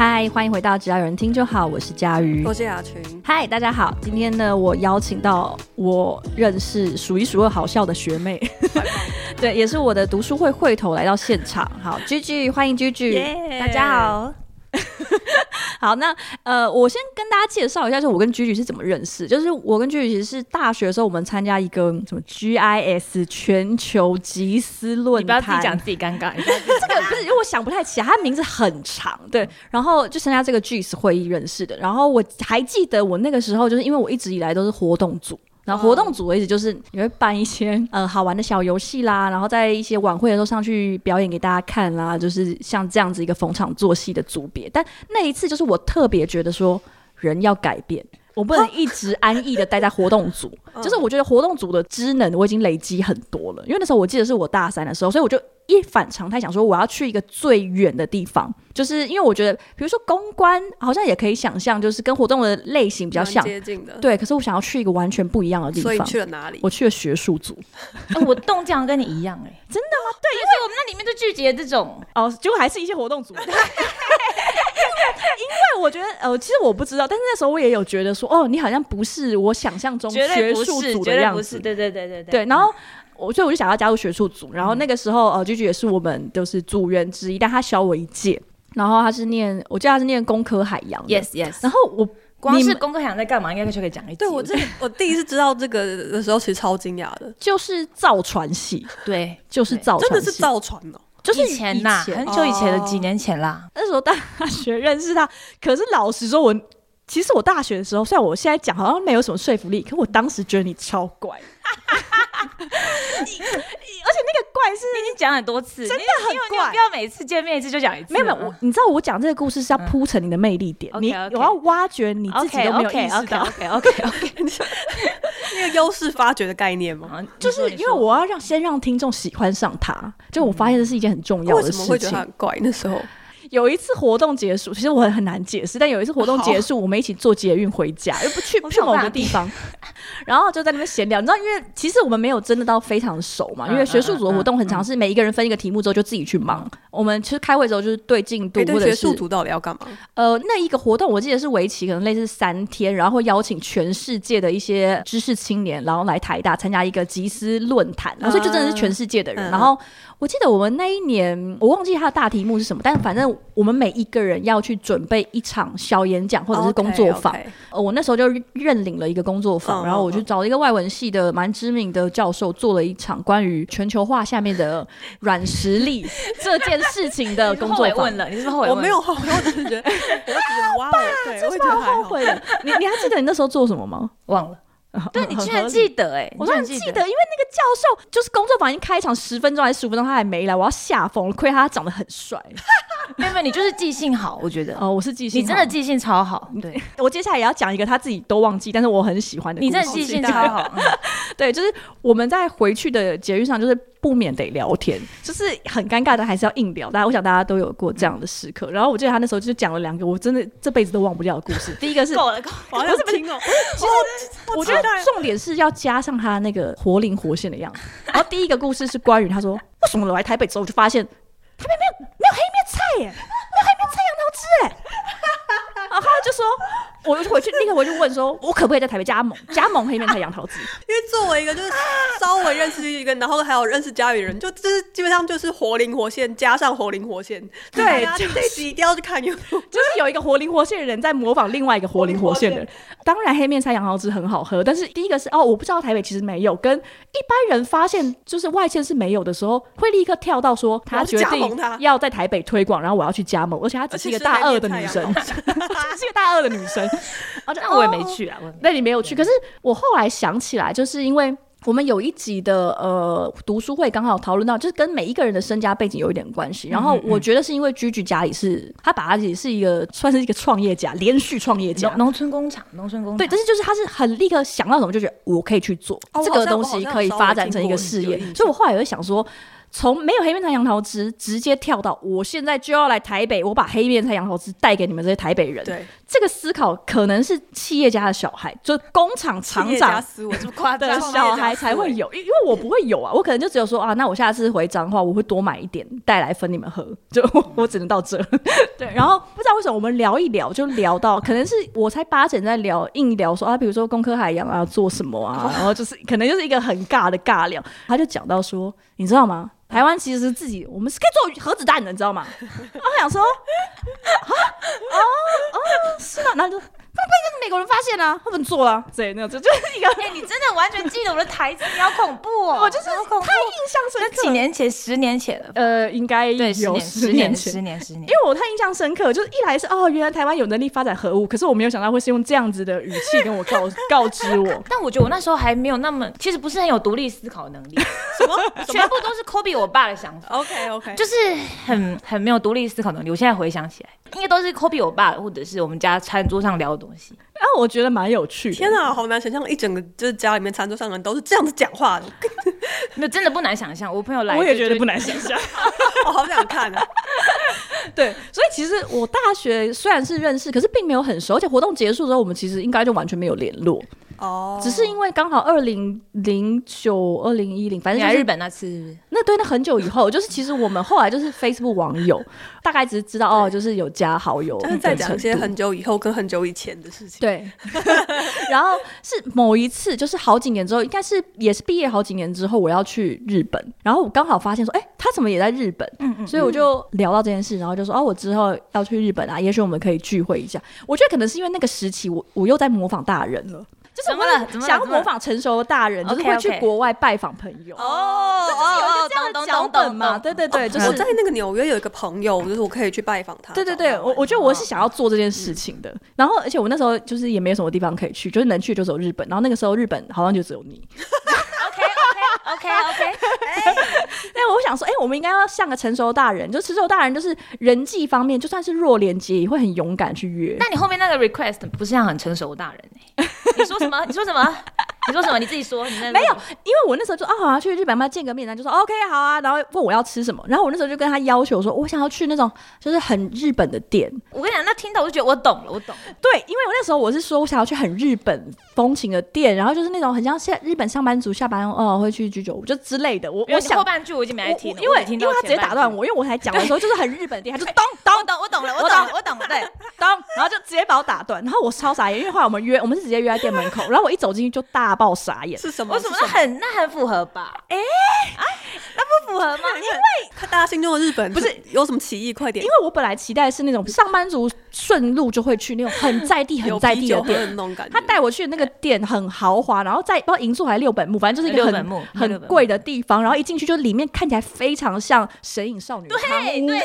嗨，欢迎回到只要有人听就好，我是佳瑜，我是雅群。嗨，大家好，今天呢，我邀请到我认识数一数二好笑的学妹，对，也是我的读书会会头来到现场。好，Gigi，欢迎 Gigi，、yeah, 大家好。好，那呃，我先跟大家介绍一下，就是我跟 Gigi 是怎么认识。就是我跟 Gigi 其实是大学的时候，我们参加一个什么 GIS 全球集思论坛。你不要自己讲自己尴尬，这个不是因为我想不太起来，它名字很长，对。然后就参加这个 GIS 会议认识的。然后我还记得我那个时候，就是因为我一直以来都是活动组。然后活动组的意思就是你会办一些呃好玩的小游戏啦，然后在一些晚会的时候上去表演给大家看啦，就是像这样子一个逢场作戏的组别。但那一次就是我特别觉得说人要改变，我不能一直安逸的待在活动组，就是我觉得活动组的职能我已经累积很多了，因为那时候我记得是我大三的时候，所以我就。一反常态，想说我要去一个最远的地方，就是因为我觉得，比如说公关好像也可以想象，就是跟活动的类型比较像，接近的。对，可是我想要去一个完全不一样的地方。所以去了哪里？我去了学术组。呃、我动机跟你一样哎、欸，真的吗？对，因为我们那里面就聚集了这种哦，结果还是一些活动组。因为我觉得呃，其实我不知道，但是那时候我也有觉得说，哦，你好像不是我想象中学术组的样子。对对对对对。对，然后。我所以我就想要加入学术组，然后那个时候呃，Gigi 也是我们就是组员之一，但他小我一届，然后他是念，我记得他是念工科海洋，yes yes，然后我光是工科海洋在干嘛，应该就可以讲一。对我这我第一次知道这个的时候，其实超惊讶的，就是造船系，对，就是造船，真的是造船哦，就是以前呐，很久以前的几年前啦，那时候大学认识他，可是老实说，我其实我大学的时候，虽然我现在讲好像没有什么说服力，可我当时觉得你超怪。你，而且那个怪是你已经讲很多次，真的很怪。不要每次见面一次就讲一次。没有没有，我你知道我讲这个故事是要铺成你的魅力点，你我要挖掘你自己都没有意识到。OK OK OK，那个优势发掘的概念吗，就是因为我要让先让听众喜欢上他，就我发现这是一件很重要的事情。为什么会觉得很怪？那时候。有一次活动结束，其实我很很难解释。但有一次活动结束，我们一起坐捷运回家，又不去去某个地方，然后就在那边闲聊。你知道，因为其实我们没有真的到非常熟嘛，因为学术组的活动很常是每一个人分一个题目之后就自己去忙。我们其实开会之后就是对进度，或者是学术组到底要干嘛？呃，那一个活动我记得是为期可能类似三天，然后会邀请全世界的一些知识青年，然后来台大参加一个集思论坛，然后所以就真的是全世界的人，然后。我记得我们那一年，我忘记他的大题目是什么，但反正我们每一个人要去准备一场小演讲或者是工作坊。Okay, okay. 呃，我那时候就认领了一个工作坊，然后我就找了一个外文系的蛮知名的教授，做了一场关于全球化下面的 软实力这件事情的 工作坊。问了，你是不是后悔？我没有后悔，我只是觉得，我只是哇，对，我后悔的。你你还记得你那时候做什么吗？忘了。对，你居然记得哎、欸！我居然记得，因为那个教授就是工作坊已经开场十分钟还是十五分钟，他还没来，我要吓疯了。亏他长得很帅，妹妹你就是记性好，我觉得哦，我是记性好，你真的记性超好。对，我接下来也要讲一个他自己都忘记，但是我很喜欢的。你真的记性超好。对，就是我们在回去的节日上，就是不免得聊天，就是很尴尬的，还是要硬聊。大家，我想大家都有过这样的时刻。然后我记得他那时候就讲了两个我真的这辈子都忘不掉的故事。第一个是够了，够了，不是不是，其实我觉得重点是要加上他那个活灵活现的样子。然后第一个故事是关于他说，为什么我来台北之后就发现台北没有没有黑面菜耶，没有黑面菜杨桃汁哎。然后他就说，我就回去立刻回去问说，我可不可以在台北加盟加盟黑面菜杨桃汁？因为作为一个就是稍微认识一个，然后还有认识家里人，就就是基本上就是活灵活现加上活灵活现。对，这一集一定要去看，就是有一个活灵活现的人在模仿另外一个活灵活现的人。当然，黑面菜杨桃汁很好喝，但是第一个是哦，我不知道台北其实没有，跟一般人发现就是外县是没有的时候，会立刻跳到说他决定要在台北推广，然后我要去加盟，而且她只是一个大二的女生。是一个大二的女生，我也没去啊。那你没有去，可是我后来想起来，就是因为我们有一集的呃读书会，刚好讨论到，就是跟每一个人的身家背景有一点关系。然后我觉得是因为 Gigi 家里是，他把他自己是一个算是一个创业家，连续创业家，农村工厂，农村工厂。对，但是就是他是很立刻想到什么就觉得我可以去做这个东西，可以发展成一个事业。所以我后来也会想说。从没有黑面菜杨桃汁直接跳到我现在就要来台北，我把黑面菜杨桃汁带给你们这些台北人。对，这个思考可能是企业家的小孩，就工厂厂长小孩才会有，因因为我不会有啊，我可能就只有说啊，那我下次回彰化，我会多买一点带来分你们喝，就我只能到这。对，然后不知道为什么我们聊一聊就聊到，可能是我才八成在聊硬聊说啊，比如说工科海洋啊做什么啊，然后就是可能就是一个很尬的尬聊，他就讲到说，你知道吗？台湾其实自己，我们是可以做核子弹的，你知道吗？然后想说，啊，哦哦，是吗？那就。那不应该是美国人发现啊，他们做了，对，那就就是一个。哎，你真的完全记得我的台词，你好恐怖哦！我就是太印象深刻。几年前，十年前了，呃，应该，有十年，十年，十年。因为我太印象深刻，就是一来是哦，原来台湾有能力发展核武，可是我没有想到会是用这样子的语气跟我告 告知我。但我觉得我那时候还没有那么，其实不是很有独立思考能力。什么？全部都是 copy 我爸的想法。OK OK，就是很很没有独立思考能力。我现在回想起来。应该都是 copy 我爸，或者是我们家餐桌上聊的东西。啊，我觉得蛮有趣的。天啊，好难想象一整个就是家里面餐桌上的人都是这样子讲话的。那真的不难想象。我朋友来，我也觉得不难想象。我好想看啊。对，所以其实我大学虽然是认识，可是并没有很熟，而且活动结束之后，我们其实应该就完全没有联络。哦，oh. 只是因为刚好二零零九、二零一零，反正就是日本那次，那对，那很久以后，就是其实我们后来就是 Facebook 网友，大概只是知道哦，就是有加好友，就是在讲一些很久以后跟很久以前的事情。对，然后是某一次，就是好几年之后，应该是也是毕业好几年之后，我要去日本，然后我刚好发现说，哎、欸，他怎么也在日本？嗯嗯，所以我就聊到这件事，然后就说，哦，我之后要去日本啊，也许我们可以聚会一下。我觉得可能是因为那个时期我，我我又在模仿大人了。就是我们想要模仿成熟的大人，就是会去国外拜访朋友。哦，就是有一个这样的脚本嘛。对对对，就是我在那个纽约有一个朋友，就是我可以去拜访他。对对对，我我觉得我是想要做这件事情的。然后，而且我那时候就是也没有什么地方可以去，就是能去就走日本。然后那个时候日本好像就只有你。OK OK，哎，那我想说，哎，我们应该要像个成熟大人，就成熟大人就是人际方面，就算是弱连接也会很勇敢去约。那你后面那个 request 不是像很成熟大人哎？你说什么？你说什么？你说什么？你自己说。你那没有，因为我那时候就啊，好像去日本嘛，见个面，然后就说 OK 好啊，然后问我要吃什么，然后我那时候就跟他要求说，我想要去那种就是很日本的店。我跟你讲，那听到我就觉得我懂了，我懂了。对，因为我那时候我是说我想要去很日本风情的店，然后就是那种很像现在日本上班族下班哦会去居酒屋就之类的。我我想后半句我已经没来听了，因为因为他直接打断我，因为我才讲的时候就是很日本的店，他就 咚咚咚，我懂了，我懂了，我懂了，对，咚，然后就直接把我打断，然后我超傻眼，因为后来我们约，我们是直接约在店门口，然后我一走进去就大爆傻眼。是什么？为什么？那很那很符合吧？哎，那不符合吗？因为他大家心中的日本不是有什么歧义？快点！因为我本来期待是那种上班族顺路就会去那种很在地、很在地的店，他带我去的那个店很豪华，然后在不知道银座还是六本木，反正就是一个很很贵的地方。然后一进去就里面看起来非常像神隐少女对对对对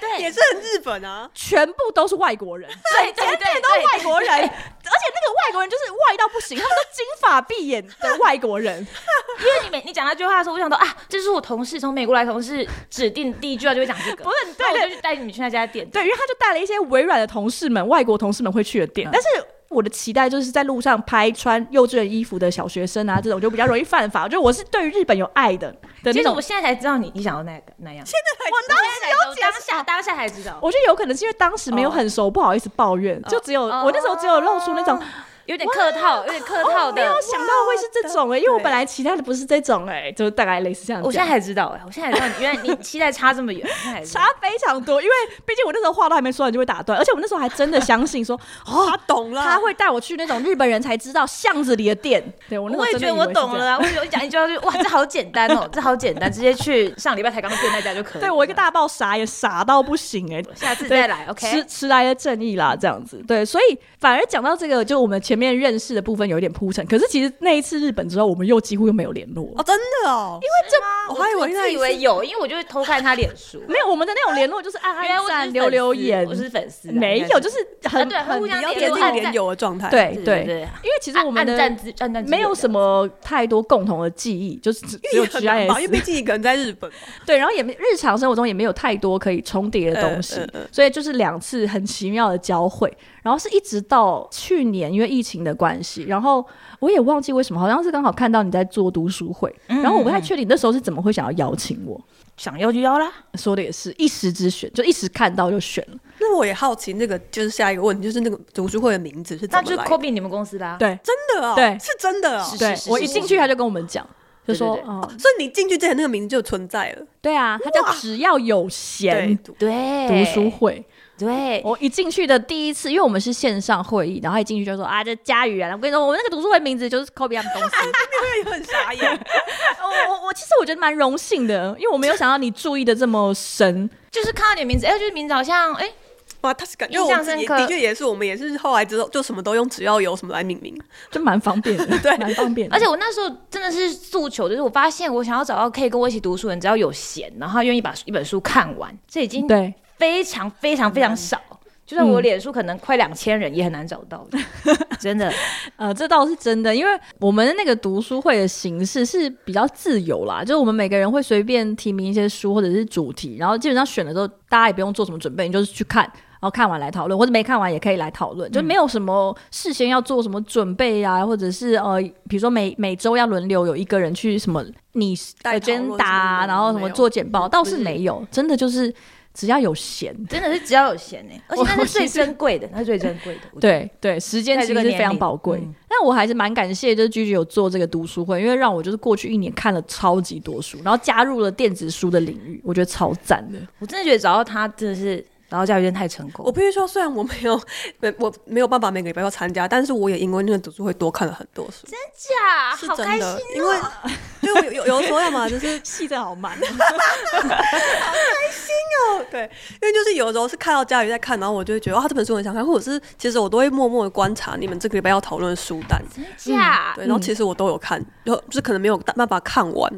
对，也是很日本啊，全部都是外国人，对对对，都是外国人，而且那个外国人就是外到不行，他们都金发碧眼的外国人。因为你每你讲那句话的时候，我想到啊，这是我同事从美国来同事指定第一句话就会讲这个，不是对，我就去带你们去那家店，对，因为他就带了一些微软的同事们，外国同事们会去的店，但是。我的期待就是在路上拍穿幼稚园衣服的小学生啊，这种就比较容易犯法。就我是对于日本有爱的的那种。其实我现在才知道你你想要那个那样。现在才我当时有当下当下才知道。我觉得有可能是因为当时没有很熟，不好意思抱怨，就只有我那时候只有露出那种。有点客套，有点客套的，没有想到会是这种哎，因为我本来期待的不是这种哎，就大概类似这样。我现在才知道哎，我现在才知道，原来你期待差这么远，差非常多。因为毕竟我那时候话都还没说完就会打断，而且我那时候还真的相信说，哦，他懂了，他会带我去那种日本人才知道巷子里的店。对我，我也觉得我懂了啊，我有一讲一句话就哇，这好简单哦，这好简单，直接去上礼拜才刚变那家就可以。对我一个大爆傻也傻到不行哎，下次再来，OK，迟迟来的正义啦，这样子。对，所以反而讲到这个，就我们前面认识的部分。有点铺陈，可是其实那一次日本之后，我们又几乎又没有联络。哦，真的哦，因为这我还以为我以为有，因为我就会偷看他脸书，没有我们的那种联络，就是按按赞、留留言，我是粉丝，没有，就是很很比较贴近连友的状态，对对对，因为其实我们的没有什么太多共同的记忆，就是只有 GIS，因为毕竟一个人在日本，对，然后也没日常生活中也没有太多可以重叠的东西，所以就是两次很奇妙的交汇。然后是一直到去年，因为疫情的关系，然后我也忘记为什么，好像是刚好看到你在做读书会，嗯然后我不太确定那时候是怎么会想要邀请我。想要就邀啦。说的也是一时之选，就一时看到就选了。那我也好奇，那个就是下一个问题，就是那个读书会的名字是怎那就是么来的？Kobe 你们公司的啊。对真的哦，对是真的哦。是对，我一进去他就跟我们讲，就说哦，所以你进去之前那个名字就存在了。对啊，他叫只要有闲对，对，读书会。对，我一进去的第一次，因为我们是线上会议，然后一进去就说啊，这佳宇啊，我跟你说，我们那个读书会名字就是 Kobe 他们公司。也很傻眼。我我我其实我觉得蛮荣幸的，因为我没有想到你注意的这么深。就是看到你的名字，哎，就是名字好像，哎，哇，他是感觉印象深刻的确也是，我们也是后来之后就什么都用只要有什么来命名。就蛮方便的，对蛮方便的。而且我那时候真的是诉求，就是我发现我想要找到可以跟我一起读书的人，只要有闲，然后愿意把一本书看完，这已经对，非常非常非常少。就算我脸书可能快两千人，也很难找到的，真的。呃，这倒是真的，因为我们的那个读书会的形式是比较自由啦，就是我们每个人会随便提名一些书或者是主题，然后基本上选了之后，大家也不用做什么准备，你就是去看，然后看完来讨论，或者没看完也可以来讨论，就没有什么事先要做什么准备啊，或者是呃，比如说每每周要轮流有一个人去什么你带讨论什么 agenda 啊，的然后什么做简报，倒是没有，真的就是只要有闲。真的是只要有闲呢，而且 那是最珍贵的，那是最珍贵的。对对，时间在其实是非常宝贵。嗯但我还是蛮感谢，就是 Gigi 有做这个读书会，因为让我就是过去一年看了超级多书，然后加入了电子书的领域，我觉得超赞的。我真的觉得找到他真的是找到教育真的太成功。我。必须说，虽然我没有，没我没有办法每个礼拜要参加，但是我也因为那个读书会多看了很多书，真假？是真的。因为因为我有有有的时候要么 就是戏的好慢，对，因为就是有的时候是看到佳宇在看，然后我就会觉得哇，这本书很想看，或者是其实我都会默默的观察你们这个礼拜要讨论的书单，真假？对，然后其实我都有看，然后就是可能没有办法看完，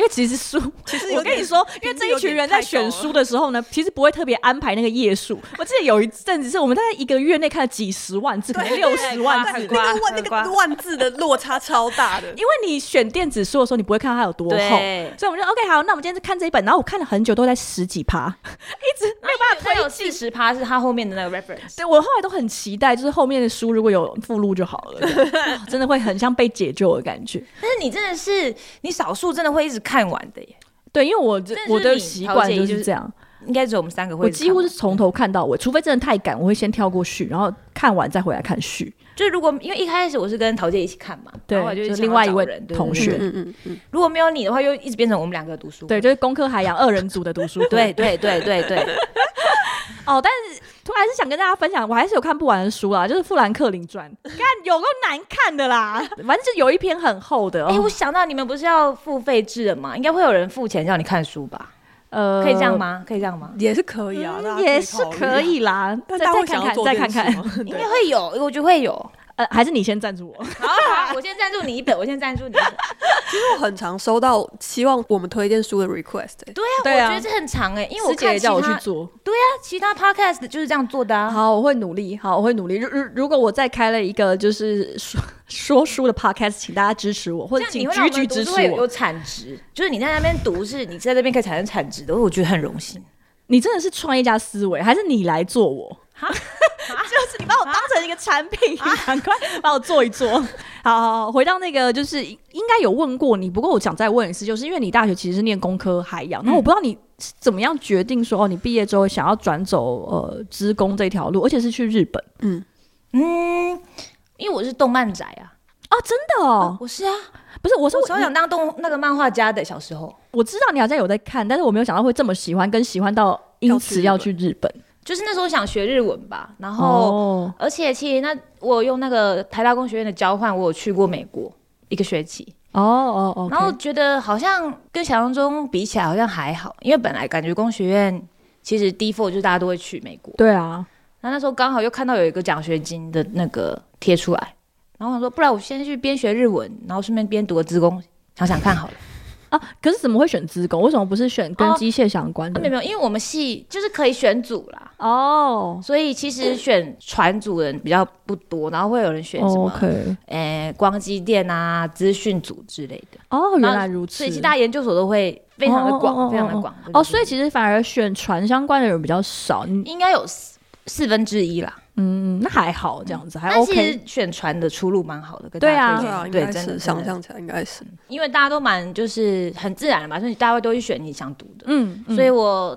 因为其实书，其实我跟你说，因为这一群人在选书的时候呢，其实不会特别安排那个页数。我记得有一阵子是我们大概一个月内看了几十万字，可能六十万字很。那个万那个万字的落差超大的。因为你选电子书的时候，你不会看到它有多厚，对所以我们就 OK 好，那我们今天就看这一本，然后我看了很久，都在十几趴，一直没有办法推有。四十趴是他后面的那个 reference。对我后来都很期待，就是后面的书如果有附录就好了，哦 真的会很像被解救的感觉。但是你真的是你少数真的会一直看完的耶，对，因为我我的习惯就是这样，应该只有我们三个会我。几乎是从头看到尾，除非真的太赶，我会先跳过序，然后看完再回来看序。就是如果因为一开始我是跟陶姐一起看嘛，对就是另外一位人同学嗯嗯嗯，如果没有你的话，又一直变成我们两个读书。对，就是工科海洋二人组的读书会。对对对对对，哦，但是突然是想跟大家分享，我还是有看不完的书啦，就是《富兰克林传》，看有够难看的啦，反正就有一篇很厚的。哎、哦我想到你们不是要付费制的吗？应该会有人付钱叫你看书吧？呃可以这样？吗？可以这样吗？也是可以啊，也是可。以啦，但大家再再看看，再看看。应该会有，我觉得会有。呃，还是你先赞助我。好好，我先赞助你一本，我先赞助你一本。其实我很常收到希望我们推荐书的 request，欸对啊，对啊我觉得这很长哎、因为我师姐也叫我去做。对啊，其他 podcast 就是这样做的啊。好，我会努力。好，我会努力。如如如果我再开了一个就是说说书的 podcast，请大家支持我，或者请这样你会让我居居支持们读书会有有。产值，就是你在那边读，是你在那边可以产生产值的，我觉得很荣幸。你真的是创业家思维，还是你来做我？哈，就是你把我当成一个产品，你赶快把我做一做。好好好，回到那个，就是应该有问过你，不过我想再问一次，就是因为你大学其实是念工科海洋，那、我不知道你怎么样决定说哦，你毕业之后想要转走呃职工这条路，而且是去日本。嗯，嗯，因为我是动漫宅啊，啊？真的哦，我是啊，不是，我是我超想当动那个漫画家的，小时候。我知道你好像有在看，但是我没有想到会这么喜欢，跟喜欢到因此要去日本。就是那时候想学日文吧，然后。哦，而且其实那我用那个台大工学院的交换，我有去过美国一个学期，哦哦哦，然后觉得好像跟想象中比起来好像还好，因为本来感觉工学院其实 default 就是大家都会去美国，对啊，那那时候刚好又看到有一个奖学金的那个贴出来，然后我想说不然我先去边学日文，然后顺便边读个资工，想想看好了。啊，可是怎么会选资工？为什么不是选跟机械相关的？啊没有没有，因为我们系就是可以选组啦，哦所以其实选船组的人比较不多，然后会有人选什么诶光机电啊、资讯组之类的。哦，原来如此。所以其他研究所都会非常的广，非常的广。哦，所以其实反而选船相关的人比较少。你应该有四四分之一啦。嗯，那还好这样子，还 OK 实。选传的出路蛮好的，跟对啊大家推荐。对啊，对，真的想象起来应该是。因为大家都蛮就是很自然的嘛，所以大家都会选你想读的。嗯，嗯。所以我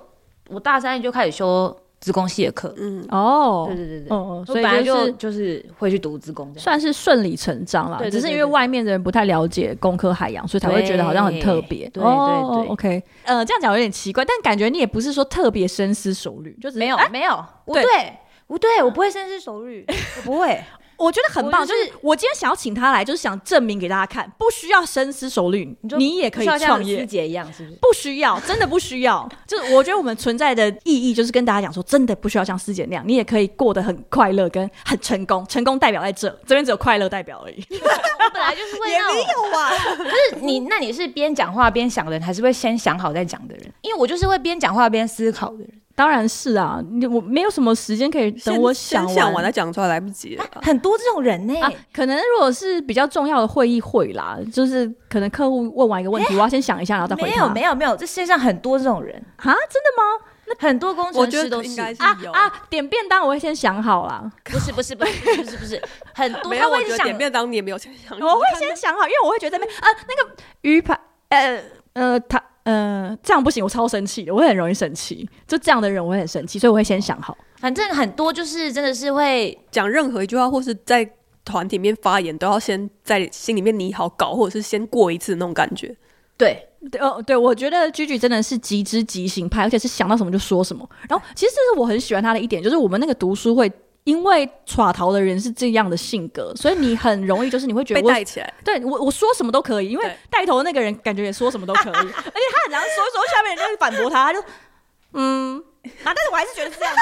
我大三就开始修资工系的课。嗯，哦，对对对对，哦，所以本来就就是就是会去读资工。算是顺理成章啦，对对只是因为外面的人不太了解工科海洋，所以才会觉得好像很特别。对对哦对 OK，呃，这样讲有点奇怪，但感觉你也不是说特别深思熟虑，就是没有哎没有，对不对，我不会深思熟虑，我不会。我觉得很棒，我就就是是我今天想要请他来，就是想证明给大家看，不需要深思熟虑，就你也可以创业师。姐一样，是不是？不需要，真的不需要。就是我觉得我们存在的意义，就是跟大家讲说，真的不需要像师姐那样，你也可以过得很快乐跟很成功。成功代表在这，这边只有快乐代表而已。我本来就是会也那种没有啊，可是你，那你是边讲话边想的人，还是会先想好再讲的人？因为我就是会边讲话边思考的人。当然是啊，你我没有什么时间可以等我想完再讲出来，来不及了吧。很多这种人呢、啊，可能如果是比较重要的会议会啦，就是可能客户问完一个问题，我要先想一下，然后再回没。有没有没有，这世界上很多这种人，啊，真的吗？那很多工我觉程师都是。得应该是啊有啊，点便当我会先想好啦，不是不是不是不是不是，很多他会想点便当你也没有先想，我会先想好，因为我会觉得那边啊那个鱼排，呃呃他。呃，这样不行，我超生气的，我会很容易生气。就这样的人，我会很生气，所以我会先想好。反正很多就是真的是会讲任何一句话，或是在团体里面发言，都要先在心里面拟好稿，或者是先过一次那种感觉。对对哦，对，我觉得 Gigi 真的是极之极行派，而且是想到什么就说什么。然后，其实这是我很喜欢他的一点，就是我们那个读书会，因为耍逃的人是这样的性格，所以你很容易就是你会觉得我被带起来，对我我说什么都可以，因为对带头的那个人感觉也说什么都可以，而且他很常说一说，下面人就会反驳他，他就嗯啊，但是我还是觉得是这样子，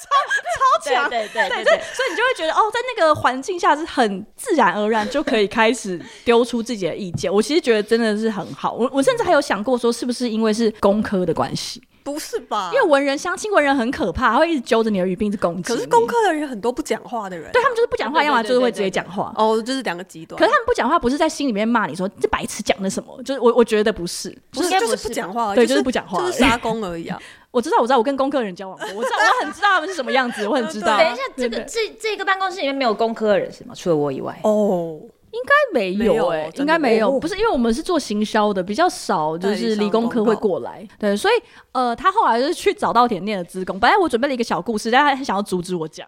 超超强。对对对，所以所以你就会觉得哦，在那个环境下是很自然而然就可以开始丢出自己的意见。我其实觉得真的是很好。我我甚至还有想过说，是不是因为是工科的关系？不是吧？因为文人相亲文人很可怕，他会一直揪着你的语病，一直攻击。可是工科的人很多不讲话的人，对他们就是不讲话，要么就是会直接讲话。哦，就是两个极端。可是他们不讲话，不是在心里面骂你说这白痴讲的什么？就是我我觉得不是，不是就是应该不是不讲话而已，对就就是不讲话就是杀工而已啊。我知道，我知道，我跟工科人交往过，我知道，我很知道他们是什么样子，我很知道。等一下，这个这这个办公室里面没有工科的人是吗？除了我以外，哦，应该没有哎、应该没有，哦不是因为我们是做行销的，比较少，就是理工科会过来。对，所以呃，他后来就是去早稻田念了资工。本来我准备了一个小故事，但他很想要阻止我讲。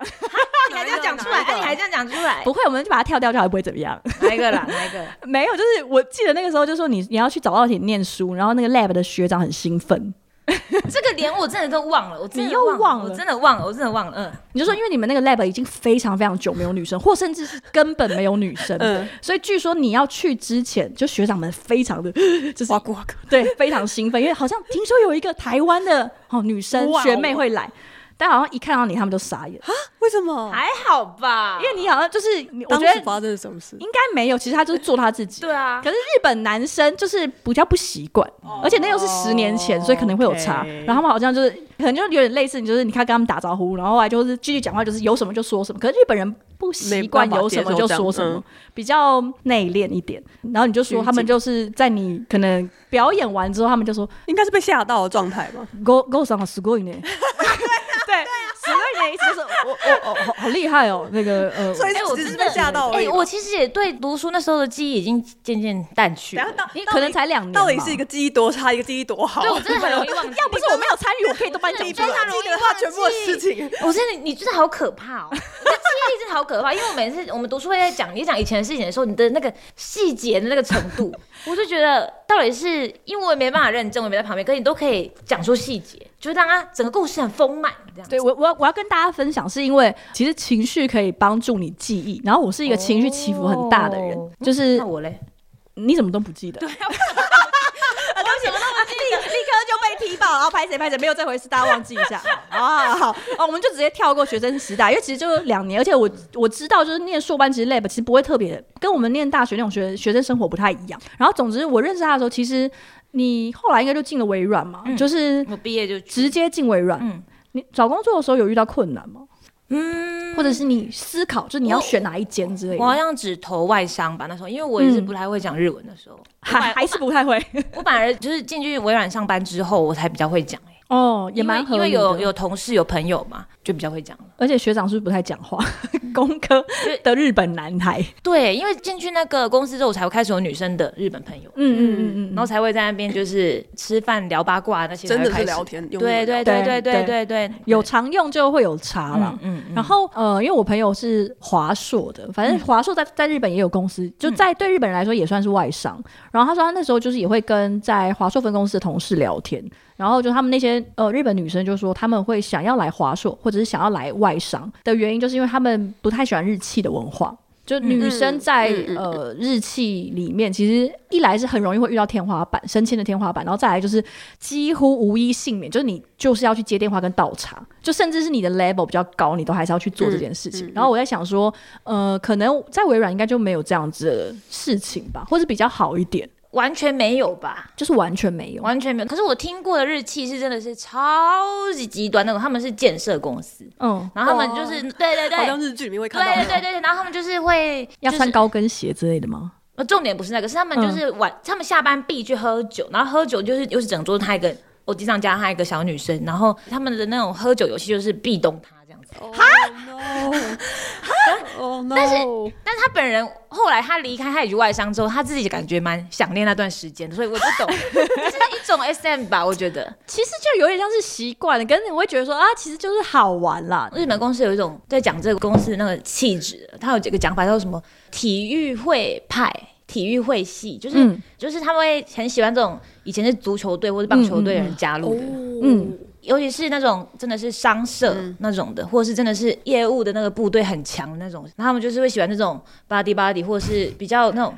你 还这样讲出来，哎，你还这样讲出来，不会，我们就把它跳掉，就还不会怎么样。哪一个啦？哪一个？没有，就是我记得那个时候就说你你要去早稻田念书，然后那个 lab 的学长很兴奋，这个连我真的都忘了，我真又忘了我真的忘了，我真的忘了。嗯，你就说因为你们那个 lab 已经非常非常久没有女生，或甚至是根本没有女生，嗯。所以据说你要去之前，就学长们非常的 就是对，非常兴奋，因为好像听说有一个台湾的哦女生学妹会来，但好像一看到你，他们就傻眼，为什么？还好吧，因为你好像就是我当觉得时发生了什么事？应该没有，其实他就是做他自己。对啊可，是日本男生就是比较不习惯，而且那又是十年前，所以可能会有差。 OK 然后他们好像就是可能就有点类似，你就是你看跟他们打招呼，然后后来就是继续讲话，就是有什么就说什么。可是日本人不习惯有什么就说什么，比较内敛一点。然后你就说他们就是在你可能表演完之后，他们就说应该是被吓到的状态吧？ “go go 上すごい呢”， 对，すごい呢，意思就是我我我好好厉害哦，那个呃，所以哎，我只是被真的哎，吓到而已吧。我其实也对读书那时候的记忆已经渐渐淡去了等一。下到你可能才两年嘛，到底是一个记忆多差，一个记忆多好？对，我真的很容易忘记。要不是我没有参与，我可以都帮你讲出来你非。常记得他全部的事情。我真的，你真的好可怕哦！你的记忆力真的好可怕，因为我每次我们读书会在讲你讲以前的事情的时候，你的那个细节的那个程度，我就觉得到底是因为我也没办法认真，我也没在旁边，可是你都可以讲出细节， 就是让它整个故事很丰满这样。对我，我要我要跟大家分享，是因为其实情绪可以帮助你记忆。然后我是一个情绪起伏很大的人，哦就是那我嘞，你怎么都不记得？对，我什么都不记立立刻就被踢爆，然后拍谁拍谁，没有这回事，大家忘记一下啊。好，哦，我们就直接跳过学生时代，因为其实就两年，而且我我知道，就是念硕班其实 lab 其实不会特别，跟我们念大学那种学学生生活不太一样。然后总之我认识他的时候，其实你后来应该就进了微软嘛，嗯就是我毕业就直接进微软。嗯你找工作的时候有遇到困难吗？嗯，或者是你思考，就是你要选哪一间之类的我好，像只投外商吧，那时候因为我也是不太会讲日文的时候，还还是不太会。我反而就是进去微软上班之后，我才比较会讲哎。哦，也蛮合理的。因为有有同事有朋友嘛，就比较会讲。而且学长是不是不太讲话？工科的日本男孩。对，因为进去那个公司之后，才会开始有女生的日本朋友。嗯嗯嗯嗯，然后才会在那边就是吃饭聊八卦那些，真的是聊天。对对对对对对对，有常用就会有差了。嗯，然后呃，因为我朋友是华硕的，反正华硕在在日本也有公司，就在对日本人来说也算是外商。然后他说他那时候就是也会跟在华硕分公司的同事聊天。然后就他们那些呃日本女生就说他们会想要来华硕或者是想要来外商的原因，就是因为他们不太喜欢日系的文化。就女生在、嗯、呃日系里面，其实一来是很容易会遇到天花板，升迁的天花板，然后再来就是几乎无一幸免，就是你就是要去接电话跟倒茶，就甚至是你的 level 比较高，你都还是要去做这件事情。嗯嗯、然后我在想说，呃，可能在微软应该就没有这样子的事情吧，或者比较好一点。完全没有吧，就是完全没有，完全没有。可是我听过的日期是真的是超级极端那种，他们是建设公司，嗯，然后他们就是对对对，好像日剧里面会看到，对对对对，然后他们就是会要穿高跟鞋之类的吗？呃，重点不是那个，是他们就是晚，他们下班必去喝酒，然后喝酒就是又是整桌他一个，我经常加他一个小女生，然后他们的那种喝酒游戏就是壁咚他这样子。哈？No！哦，但是，但是他本人后来他离开他一局外商之后，他自己感觉蛮想念那段时间，所以我不懂，这是一种 SM 吧？我觉得其实就有点像是习惯了，可是你会觉得说啊，其实就是好玩啦。日本公司有一种在讲这个公司的那个气质，他有几个讲法，叫什么体育会派、体育会系，就是、嗯、就是他们会很喜欢这种以前是足球队或者棒球队的人加入的，嗯。嗯尤其是那种真的是商社那种的，嗯、或者是真的是业务的那个部队很强的那种，他们就是会喜欢那种 body body，或者是比较那种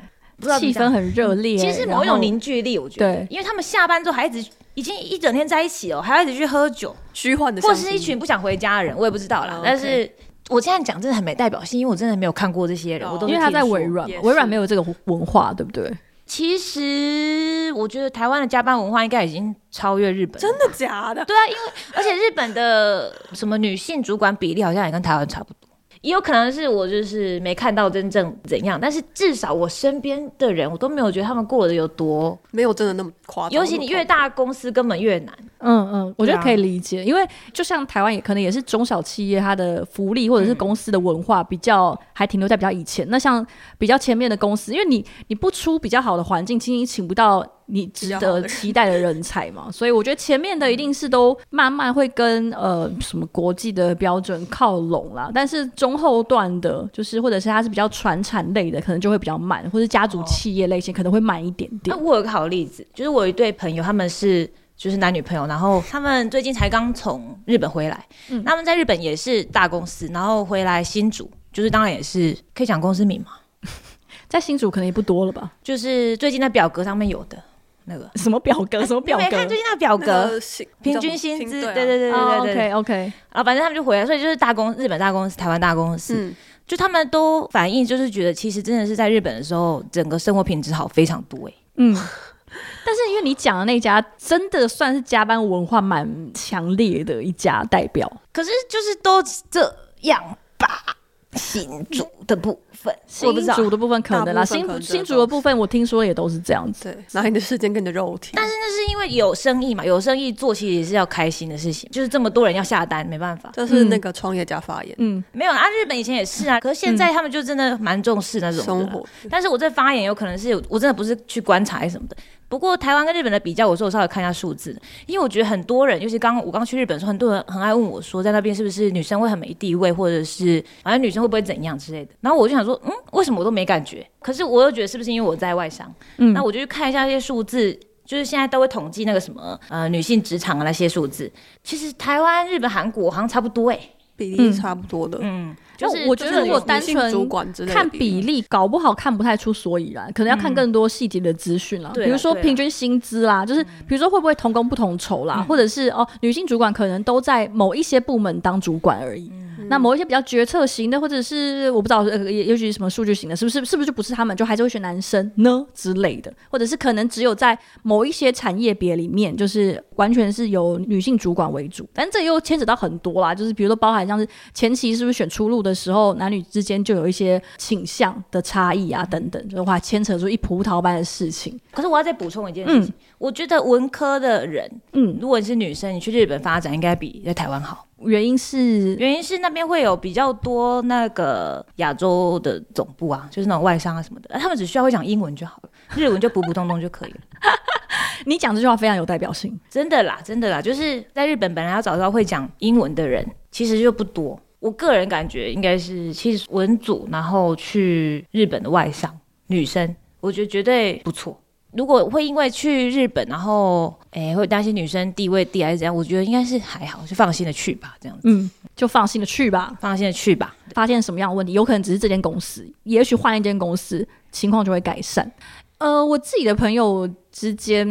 气氛很热烈，其实是某一种凝聚力，我觉得，对，因为他们下班之后还一直已经一整天在一起哦，还要一直去喝酒，虚幻的，或是一群不想回家的人，我也不知道啦。嗯、但是我现在讲真的很没代表性，因为我真的没有看过这些人，哦、我都因为他在微软，微软没有这个文化，对不对？其实我觉得台湾的加班文化应该已经超越日本。真的假的？对啊，因为而且日本的什么女性主管比例好像也跟台湾差不多。也有可能是我就是没看到真正怎样，但是至少我身边的人，我都没有觉得他们过得有多没有真的那么夸张。尤其你越大公司根本越难。嗯嗯，我觉得可以理解，啊、因为就像台湾也可能也是中小企业，它的福利或者是公司的文化比较还停留在比较以前。嗯、那像比较前面的公司，因为你你不出比较好的环境，其实你请不到。你值得期待的人才嘛，所以我觉得前面的一定是都慢慢会跟呃什么国际的标准靠拢啦，但是中后段的，就是或者是它是比较传产类的，可能就会比较慢，或者家族企业类型可能会慢一点点。那我有个好例子，就是我有一对朋友，他们是就是男女朋友，然后他们最近才刚从日本回来，嗯，他们在日本也是大公司，然后回来新竹，就是当然也是可以讲公司名嘛，在新竹可能也不多了吧，就是最近在表格上面有的。那个什么表格？什么表格？没看最近那个表格，平均薪资，对对对对对，OK OK。啊，反正他们就回来，所以就是大公，日本大公司，台湾大公司，就他们都反映，就是觉得其实真的是在日本的时候，整个生活品质好非常多哎。嗯，但是因为你讲的那家，真的算是加班文化蛮强烈的一家代表，可是就是都这样吧。新竹的部分，新竹的部分可能啦，新新竹的部分我听说也都是这样子。对，拿你的时间跟你的肉体。但是那是因为有生意嘛，有生意做其实也是要开心的事情，就是这么多人要下单，没办法。这是那个创业家发言。嗯，没有啊，日本以前也是啊，可是现在他们就真的蛮重视那种生活。但是我这发言有可能是我真的不是去观察还是什么的。不过台湾跟日本的比较，我说我稍微看一下数字，因为我觉得很多人，尤其刚我刚去日本的时候，很多人很爱问我说，在那边是不是女生会很没地位，或者是反正女生会不会怎样之类的。然后我就想说，嗯，为什么我都没感觉？可是我又觉得是不是因为我在外商？嗯，那我就去看一下这些数字，就是现在都会统计那个什么呃女性职场的那些数字，其实台湾、日本、韩国好像差不多哎、欸。比例差不多的，嗯，就是我觉得如果单纯看比例，搞不好看不太出所以然，可能要看更多细节的资讯了。比如说平均薪资啦，就是比如说会不会同工不同酬啦，或者是哦，女性主管可能都在某一些部门当主管而已。那某一些比较决策型的，或者是我不知道，呃，也也许什么数据型的，是不是是不是就不是他们，就还是会选男生呢之类的，或者是可能只有在某一些产业别里面，就是完全是由女性主管为主。但这又牵扯到很多啦，就是比如说包含像是前期是不是选出路的时候，男女之间就有一些倾向的差异啊等等，就话牵扯出一葡萄般的事情。可是我要再补充一件事情，嗯、我觉得文科的人，嗯，如果你是女生，你去日本发展应该比在台湾好。原因是原因是那边会有比较多那个亚洲的总部啊，就是那种外商啊什么的，他们只需要会讲英文就好了，日文就普普通通就可以了。你讲这句话非常有代表性，真的啦，真的啦，就是在日本本来要找到会讲英文的人，其实就不多。我个人感觉应该是，其实文组然后去日本的外商女生，我觉得绝对不错。如果会因为去日本，然后诶会担心女生地位低还是怎样？我觉得应该是还好，就放心的去吧，这样子。嗯，就放心的去吧，放心的去吧。发现什么样的问题，有可能只是这间公司，也许换一间公司，情况就会改善。呃，我自己的朋友之间，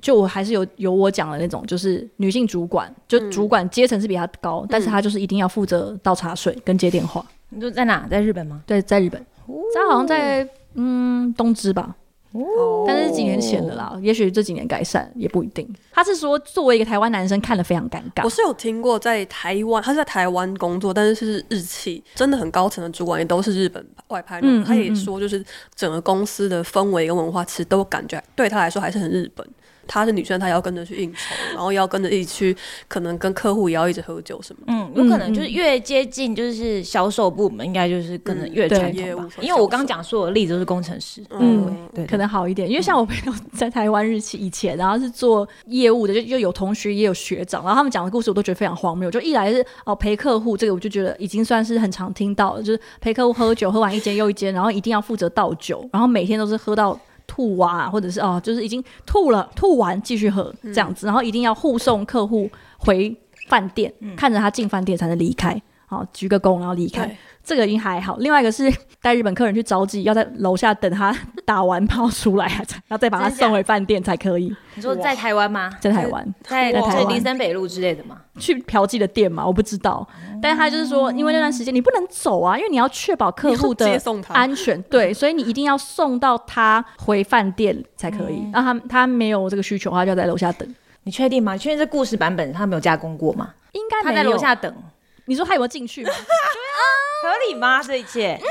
就我还是有有我讲的那种，就是女性主管，就主管阶层是比他高，嗯、但是他就是一定要负责倒茶水跟接电话。你说在哪？在日本吗？对，在日本。他、哦、好像在嗯东芝吧。哦，但是几年前的啦，也许这几年改善也不一定。他是说，作为一个台湾男生，看了非常尴尬。我是有听过，在台湾，他是在台湾工作，但是是日企，真的很高层的主管也都是日本外派的。嗯，他也说，就是整个公司的氛围跟文化，其实都感觉对他来说还是很日本。她是女生，她要跟着去应酬，然后要跟着一起去，可能跟客户也要一直喝酒什么的。嗯，有可能就是越接近就是销售部门，应该就是可能越传统吧。因为我刚刚讲说的例子都是工程师，嗯，对，可能好一点。因为像我朋友在台湾日期 以前，然后是做业务的，就就有同学也有学长，然后他们讲的故事我都觉得非常荒谬。就一来是哦陪客户，这个我就觉得已经算是很常听到了，就是陪客户喝酒，喝完一间又一间，然后一定要负责倒酒，然后每天都是喝到。吐啊，或者是哦，就是已经吐了，吐完继续喝这样子，然后一定要护送客户回饭店，嗯、看着他进饭店才能离开。好，鞠个躬然后离开。这个已经还好，另外一个是 带日本客人去招妓，要在楼下等他打完炮出来，然后再把他送回饭店才可以。你说在台湾吗？在台湾，在在台湾林森北路之类的吗？去嫖妓的店嘛？我不知道。但是他就是说，因为那段时间你不能走啊，因为你要确保客户的安全，对，所以你一定要送到他回饭店才可以。然后他他没有这个需求的话，就要在楼下等。你确定吗？确定这故事版本他没有加工过吗？应该他在楼下等。你说他有没有进去吗？合理吗？这一切？嗯，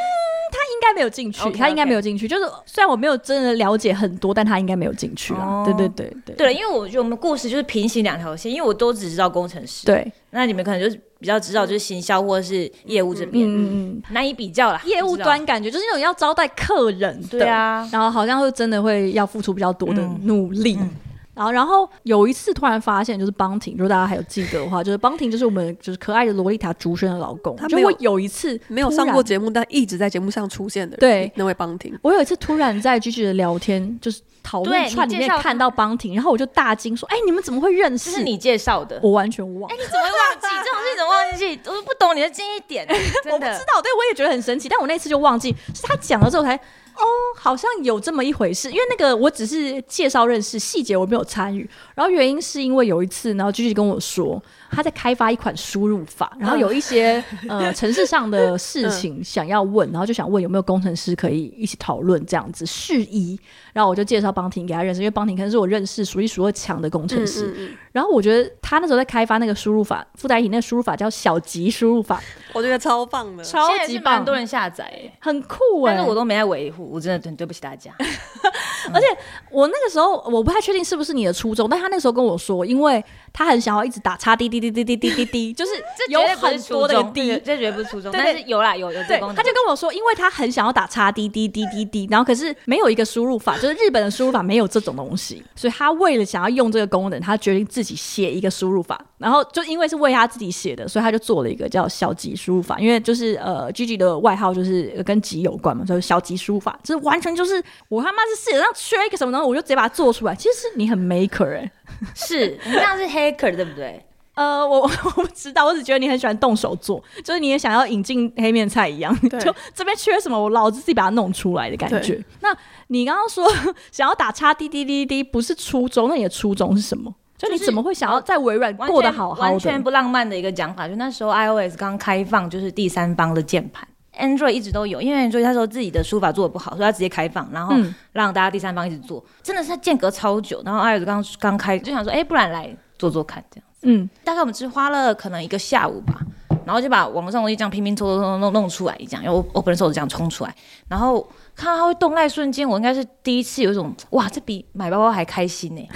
他应该没有进去，okay, okay. 他应该没有进去。就是虽然我没有真的了解很多，但他应该没有进去啊。Oh. 对对对对，对，因为我觉得我们故事就是平行两条线，因为我都只知道工程师。对，那你们可能就是比较知道就是行销或者是业务这边，嗯嗯，难以比较啦。业务端感觉就是那种要招待客人，对啊，然后好像会真的会要付出比较多的努力。嗯嗯然后，然后有一次突然发现，就是邦婷，如果大家还有记得的话，就是邦婷就是我们就是可爱的萝莉塔竹轩的老公。他没有有一次没有上过节目，但一直在节目上出现的。对，那位邦婷。我有一次突然在 GG 的聊天，就是讨论串里面看到邦婷，然后我就大惊说：“哎，你们怎么会认识？”是你介绍的，我完全忘。哎，你怎么会忘记这种事？怎么忘记？我不懂你的记忆点，我不知道。对，我也觉得很神奇，但我那次就忘记，是他讲了之后才。哦，好像有这么一回事，因为那个我只是介绍认识，细节我没有参与。然后原因是因为有一次，然后继续跟我说他在开发一款输入法，然后有一些 呃城市上的事情想要问，然后就想问有没有工程师可以一起讨论这样子事宜。然后我就介绍邦婷给他认识，因为邦婷可能是我认识数一数二强的工程师。嗯嗯嗯，然后我觉得他那时候在开发那个输入法，附带一体那个输入法叫小吉输入法，我觉得超棒的，超级棒，很多人下载，很酷哎，但是我都没在维护，我真的很对不起大家。而且我那个时候我不太确定是不是你的初衷，但他那时候跟我说，因为他很想要一直打叉滴滴滴滴滴滴滴滴，就是有很多的滴，这绝对不是初衷，但是有啦有有这功能。他就跟我说，因为他很想要打叉滴滴滴滴滴，然后可是没有一个输入法，就是日本的输入法没有这种东西，所以他为了想要用这个功能，他决定自己写一个输入法。然后就因为是为他自己写的，所以他就做了一个叫小吉输入法。因为就是呃，GG 的外号就是跟吉有关嘛，所以小吉输入法，这完全就是我他妈是世界上缺一个什么东西，我就直接把它做出来。其实你很 maker 哎、欸，是你这样是 hacker 对不对？呃，我 我不知道，我只觉得你很喜欢动手做，就是你也想要引进黑面菜一样，就这边缺什么，我老子自己把它弄出来的感觉。那你刚刚说想要打叉滴滴滴滴，不是初衷，那你的初衷是什么？就你怎么会想要在微软过得好好的？完全不浪漫的一个讲法。就那时候 iOS 刚开放，就是第三方的键盘，Android 一直都有，因为 Android 他说自己的书法做的不好，所以他直接开放，然后让大家第三方一直做，嗯、真的是它间隔超久。然后 iOS 刚刚开，就想说，哎、欸，不然来做做看这样子。嗯，大概我们只花了可能一个下午吧，然后就把网络上东西这样拼拼凑凑弄弄弄出来这样，然后 OpenSource 这样冲出来，然后看到它会动那一瞬间，我应该是第一次有一种哇，这比买包包还开心呢、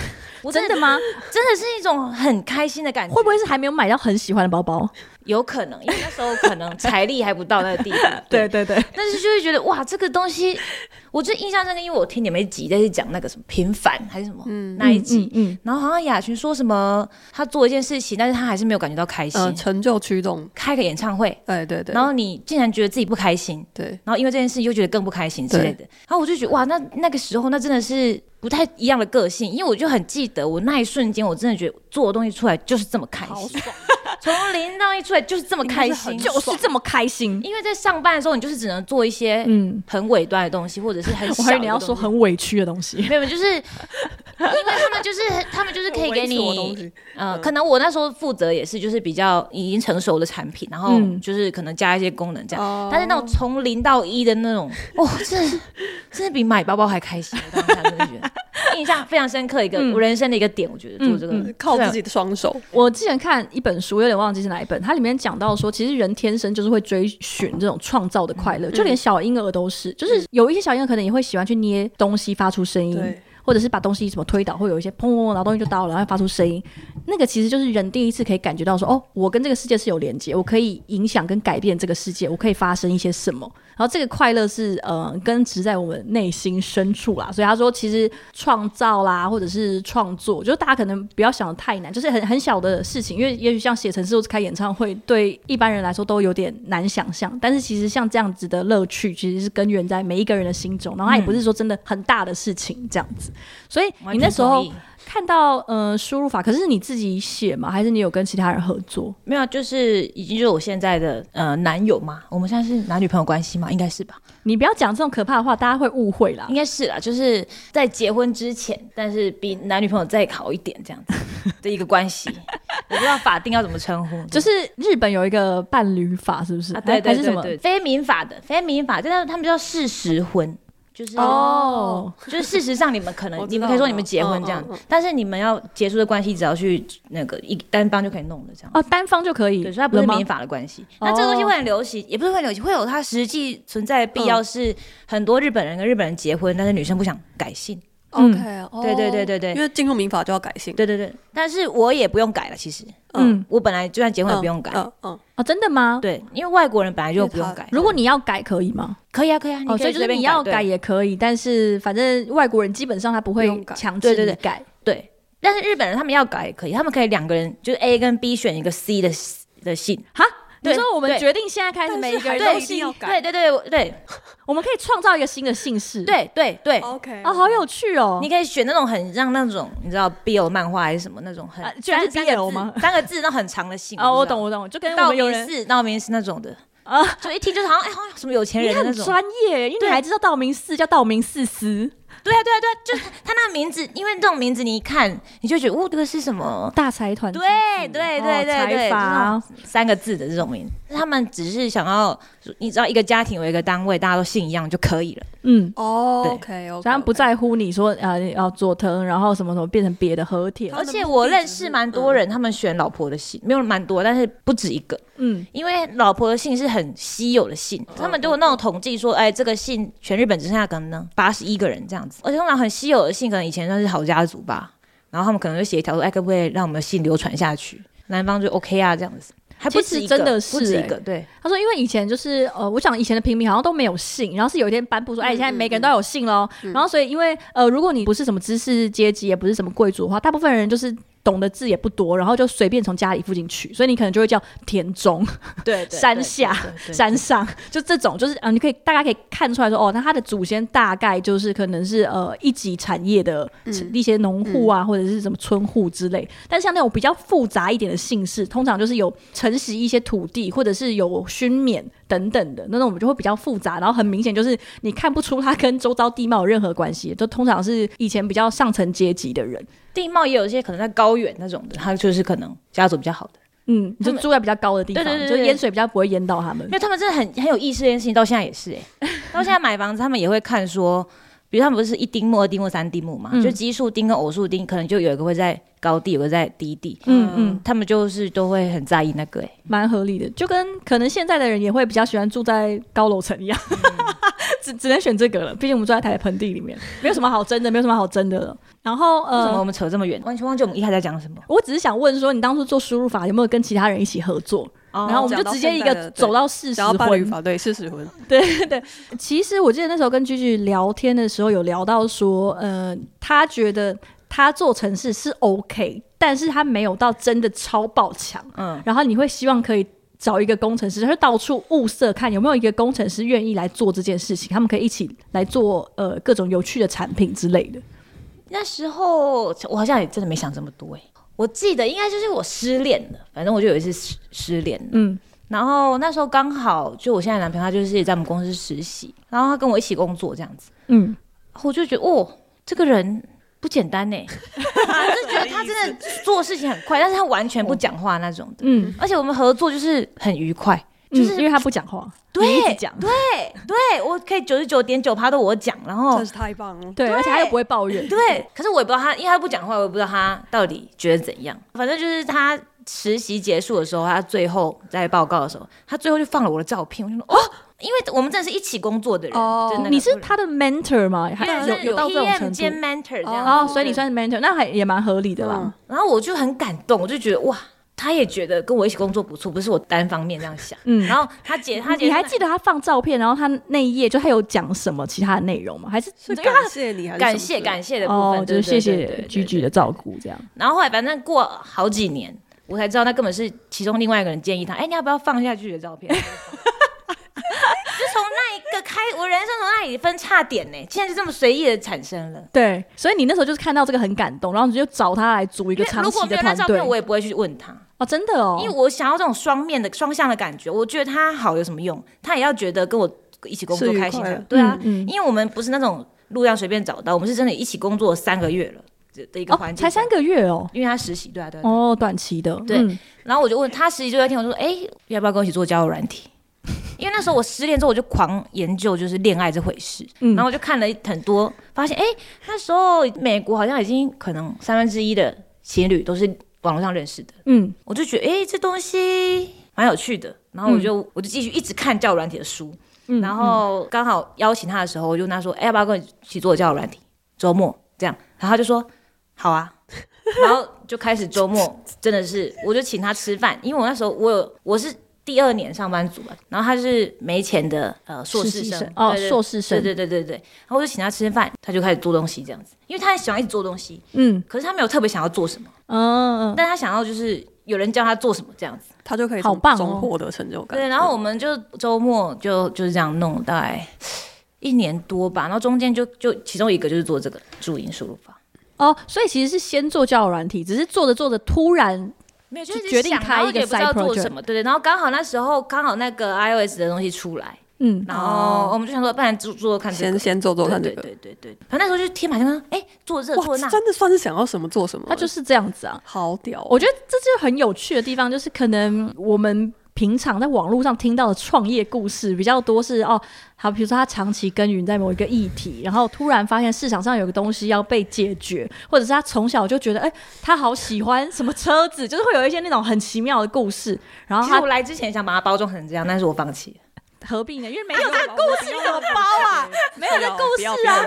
欸。真的吗？真的是一种很开心的感觉。会不会是还没有买到很喜欢的包包？有可能，因为那时候可能财力还不到那个地步。对。对对。但是就会觉得哇，这个东西，我就印象深刻，因为我听你们一集在讲那个什么平凡还是什么，嗯，那一集，嗯，然后好像雅群说什么，他做一件事情，但是他还是没有感觉到开心，成就驱动，开个演唱会，对对对，然后你竟然觉得自己不开心，对，然后因为这件事又觉得更不开心之类的，然后我就觉得哇，那那个时候那真的是。不太一样的个性，因为我就很记得我那一瞬间，我真的觉得做的东西出来就是这么开心，从零到一出来就是这么开心，就是这么开心。因为在上班的时候，你就是只能做一些嗯。很尾端的东西，或者是很小的东西。我还以为你要说很委屈的东西，没有，就是因为他们就是他们就是可以给你，呃，可能我那时候负责也是就是比较已经成熟的产品，然后就是可能加一些功能这样，但是那种从零到一的那种，哇，真的真的比买包包还开心，我当时真的觉得。印象非常深刻，一个我人生的一个点，我觉得做这个、嗯嗯、靠自己的双手。我之前看一本书，有点忘记是哪一本，它里面讲到说，其实人天生就是会追寻这种创造的快乐，嗯、就连小婴儿都是，就是有一些小婴儿可能也会喜欢去捏东西发出声音。或者是把东西什么推倒，会有一些砰砰砰，然后东西就倒了，然后发出声音。那个其实就是人第一次可以感觉到说，哦，我跟这个世界是有连接，我可以影响跟改变这个世界，我可以发生一些什么。然后这个快乐是呃根植在我们内心深处啦。所以他说，其实创造啦，或者是创作，就是大家可能不要想得太难，就是很很小的事情。因为也许像写程式或者开演唱会，对一般人来说都有点难想象。但是其实像这样子的乐趣，其实是根源在每一个人的心中。然后他也不是说真的很大的事情这样子。所以你那时候看到呃输入法，可是你自己写吗？还是你有跟其他人合作？没有，就是已经就是我现在的呃男友嘛。我们现在是男女朋友关系嘛？应该是吧？你不要讲这种可怕的话，大家会误会啦。应该是啦，就是在结婚之前，但是比男女朋友再好一点这样子的一个关系。我不知道法定要怎么称呼，就是日本有一个伴侣法，是不是？啊、对，对，对，对，对，还是什么非民法的非民法，但是他们叫事实婚。就是哦，就是事实上你们可能你们可以说你们结婚这样，但是你们要结束的关系，只要去那个一单方就可以弄的这样。哦，单方就可以，对，所以它不是民法的关系。那这个东西会很流行，也不是会很流行，会有它实际存在的必要。是很多日本人跟日本人结婚，但是女生不想改姓。OK，对对对对对，因为进入民法就要改姓。对对对，但是我也不用改了，其实。嗯，我本来就算结婚也不用改。嗯嗯。哦，真的吗？对，因为外国人本来就不用改。如果你要改，可以吗？可以啊，可以啊。哦，所以就是你要改也可以，但是反正外国人基本上他不会强制你改。对，但是日本人他们要改也可以，他们可以两个人就是 A 跟 B 选一个 C 的的姓。哈？你说我们决定现在开始每一个人都姓要改？对对对对，我们可以创造一个新的姓氏。对对对，OK，哦，好有趣哦！你可以选那种很像那种你知道 BL 漫画还是什么那种很，居然是 BL 吗？三个字那很长的姓。哦，我懂我懂，就跟道明寺道明寺那种的啊，就一听就是好像哎好像什么有钱人那种。专业，因为你还知道道明寺叫道明寺司。对啊对啊对啊，就是他那个名字，因为这种名字你一看，你就觉得，哦，这个是什么大财团？对对对对对，三个字的这种名字，他们只是想要，你知道，一个家庭为一个单位，大家都姓一样就可以了。嗯，哦，OK OK，他们不在乎你说呃要佐藤，然后什么什么变成别的和田。而且我认识蛮多人，他们选老婆的姓，没有蛮多，但是不止一个。嗯，因为老婆的姓是很稀有的姓，他们都有那种统计说，哎，这个姓全日本只剩下可能八十一个人这样子。而且通常很稀有的姓，可能以前算是好家族吧，然后他们可能就协调说，哎，可不可以让我们的姓流传下去？男方就 OK 啊，这样子。还不是真的是一个，对。他说，因为以前就是呃，我想以前的平民好像都没有姓，然后是有一天颁布说，哎，现在每个人都有姓喽。然后所以因为呃，如果你不是什么知识阶级，也不是什么贵族的话，大部分人就是。懂的字也不多，然后就随便从家里附近取，所以你可能就会叫田中，对，山下、山上，就这种，就是呃，你可以大家可以看出来说，哦，那他的祖先大概就是可能是呃一级产业的一些农户啊，嗯、或者是什么村户之类。但像那种比较复杂一点的姓氏，通常就是有承袭一些土地，或者是有勋免等等的，那种我们就会比较复杂，然后很明显就是你看不出他跟周遭地貌有任何关系，就通常是以前比较上层阶级的人。地貌也有一些可能在高。高远那种的，他就是可能家族比较好的。嗯，就住在比较高的地方，就淹水比较不会淹到他们。因为他们真的很很有意识，这件事情到现在也是哎、欸，到现在买房子他们也会看说，比如他们不是一丁目、二丁目、三丁目嘛，嗯、就奇数丁跟偶数丁，可能就有一个会在高地，有个在低地。嗯嗯，他们就是都会很在意那个哎、欸，蛮合理的，就跟可能现在的人也会比较喜欢住在高楼层一样，嗯、只只能选这个了。毕竟我们住在台盆地里面，没有什么好争的，没有什么好争的了。然后呃，为什么我们扯这么远？完全忘记我们一开始在讲什么。我只是想问说，你当初做输入法有没有跟其他人一起合作？哦、然后我们就直接一个走到四十婚法，对事实婚。对对对，其实我记得那时候跟 Gigi 聊天的时候有聊到说，呃，他觉得他做城市是 OK，但是他没有到真的超爆强。嗯，然后你会希望可以找一个工程师，他就到处物色看有没有一个工程师愿意来做这件事情，他们可以一起来做呃各种有趣的产品之类的。那时候我好像也真的没想这么多哎、欸，我记得应该就是我失恋了，反正我就有一次失失恋，嗯，然后那时候刚好就我现在男朋友他就是在我们公司实习，然后他跟我一起工作这样子，嗯，我就觉得哦，这个人不简单呢、就觉得他真的做事情很快，但是他完全不讲话那种的，嗯，而且我们合作就是很愉快。就是因为他不讲话，对，对，对，我可以九十九点九趴都我讲，然后真是太棒了，对，而且他又不会抱怨，对。可是我也不知道他，因为他不讲话，我也不知道他到底觉得怎样。反正就是他实习结束的时候，他最后在报告的时候，他最后就放了我的照片。我就说哦，因为我们真的是一起工作的人，哦，你是他的 mentor 吗？还有有到这种程度？mentor 这样，哦，所以你算是 mentor，那还也蛮合理的啦。然后我就很感动，我就觉得哇。他也觉得跟我一起工作不错，不是我单方面这样想。嗯，然后他姐，他姐，你还记得他放照片，然后他那一页就他有讲什么其他的内容吗？还是是感谢你，还是感谢感谢的部分，就是谢谢 Gigi 的照顾这样。然后后来反正过好几年，我才知道那根本是其中另外一个人建议他，哎，你要不要放下 Gigi 的照片？就从那一个开，我人生从那里分叉点呢，竟然就这么随意的产生了。对，所以你那时候就是看到这个很感动，然后你就找他来组一个长期的团队。如果没有那照片，我也不会去问他。哦，真的哦，因为我想要这种双面的双向的感觉，我觉得他好有什么用？他也要觉得跟我一起工作开心的，对啊，嗯嗯、因为我们不是那种路上随便找到，我们是真的一起工作三个月了的一个环节、哦，才三个月哦，因为他实习，对啊，对，哦，短期的，对。嗯、然后我就问他实习就在听我说，哎、欸，要不要跟我一起做交友软体？因为那时候我失恋之后，我就狂研究就是恋爱这回事，嗯、然后我就看了很多，发现哎、欸，那时候美国好像已经可能三分之一的情侣都是。网络上认识的，嗯，我就觉得哎、欸，这东西蛮有趣的，然后我就、嗯、我就继续一直看交友软体的书，嗯、然后刚好邀请他的时候，我就跟他说，哎、欸，要不要跟我一起做交友软体？周末这样，然后他就说好啊，然后就开始周末真的是，我就请他吃饭，因为我那时候我有我是。第二年上班族吧，然后他是没钱的呃硕士生。哦，硕士生，对对对对对，然后我就请他吃饭，他就开始做东西这样子，因为他很喜欢一直做东西，嗯，可是他没有特别想要做什么，嗯，但他想要就是有人教他做什么这样子，他就可以好棒哦，获得成就感。对，然后我们就周末就就是这样弄，大概一年多吧，然后中间就就其中一个就是做这个注音输入法。哦，所以其实是先做交友软体，只是做着做着突然。没有，就是决定开一个 side project 什么，对对。然后刚好那时候刚好那个 iOS 的东西出来，嗯，然后我们就想说，不然做做看，先先做做看这个，对对对。反正那时候就天马行空，哎，做这做那，真的算是想要什么做什么。他就是这样子啊，好屌。我觉得这就很有趣的地方，就是可能我们。平常在网络上听到的创业故事比较多，是哦，好，比如说他长期耕耘在某一个议题，然后突然发现市场上有个东西要被解决，或者是他从小就觉得，哎、他好喜欢什么车子，就是会有一些那种很奇妙的故事。然后他我来之前想把它包装成这样，但是我放弃了。何必呢？因为没有这个故事，你怎么包啊？没有这个故事啊！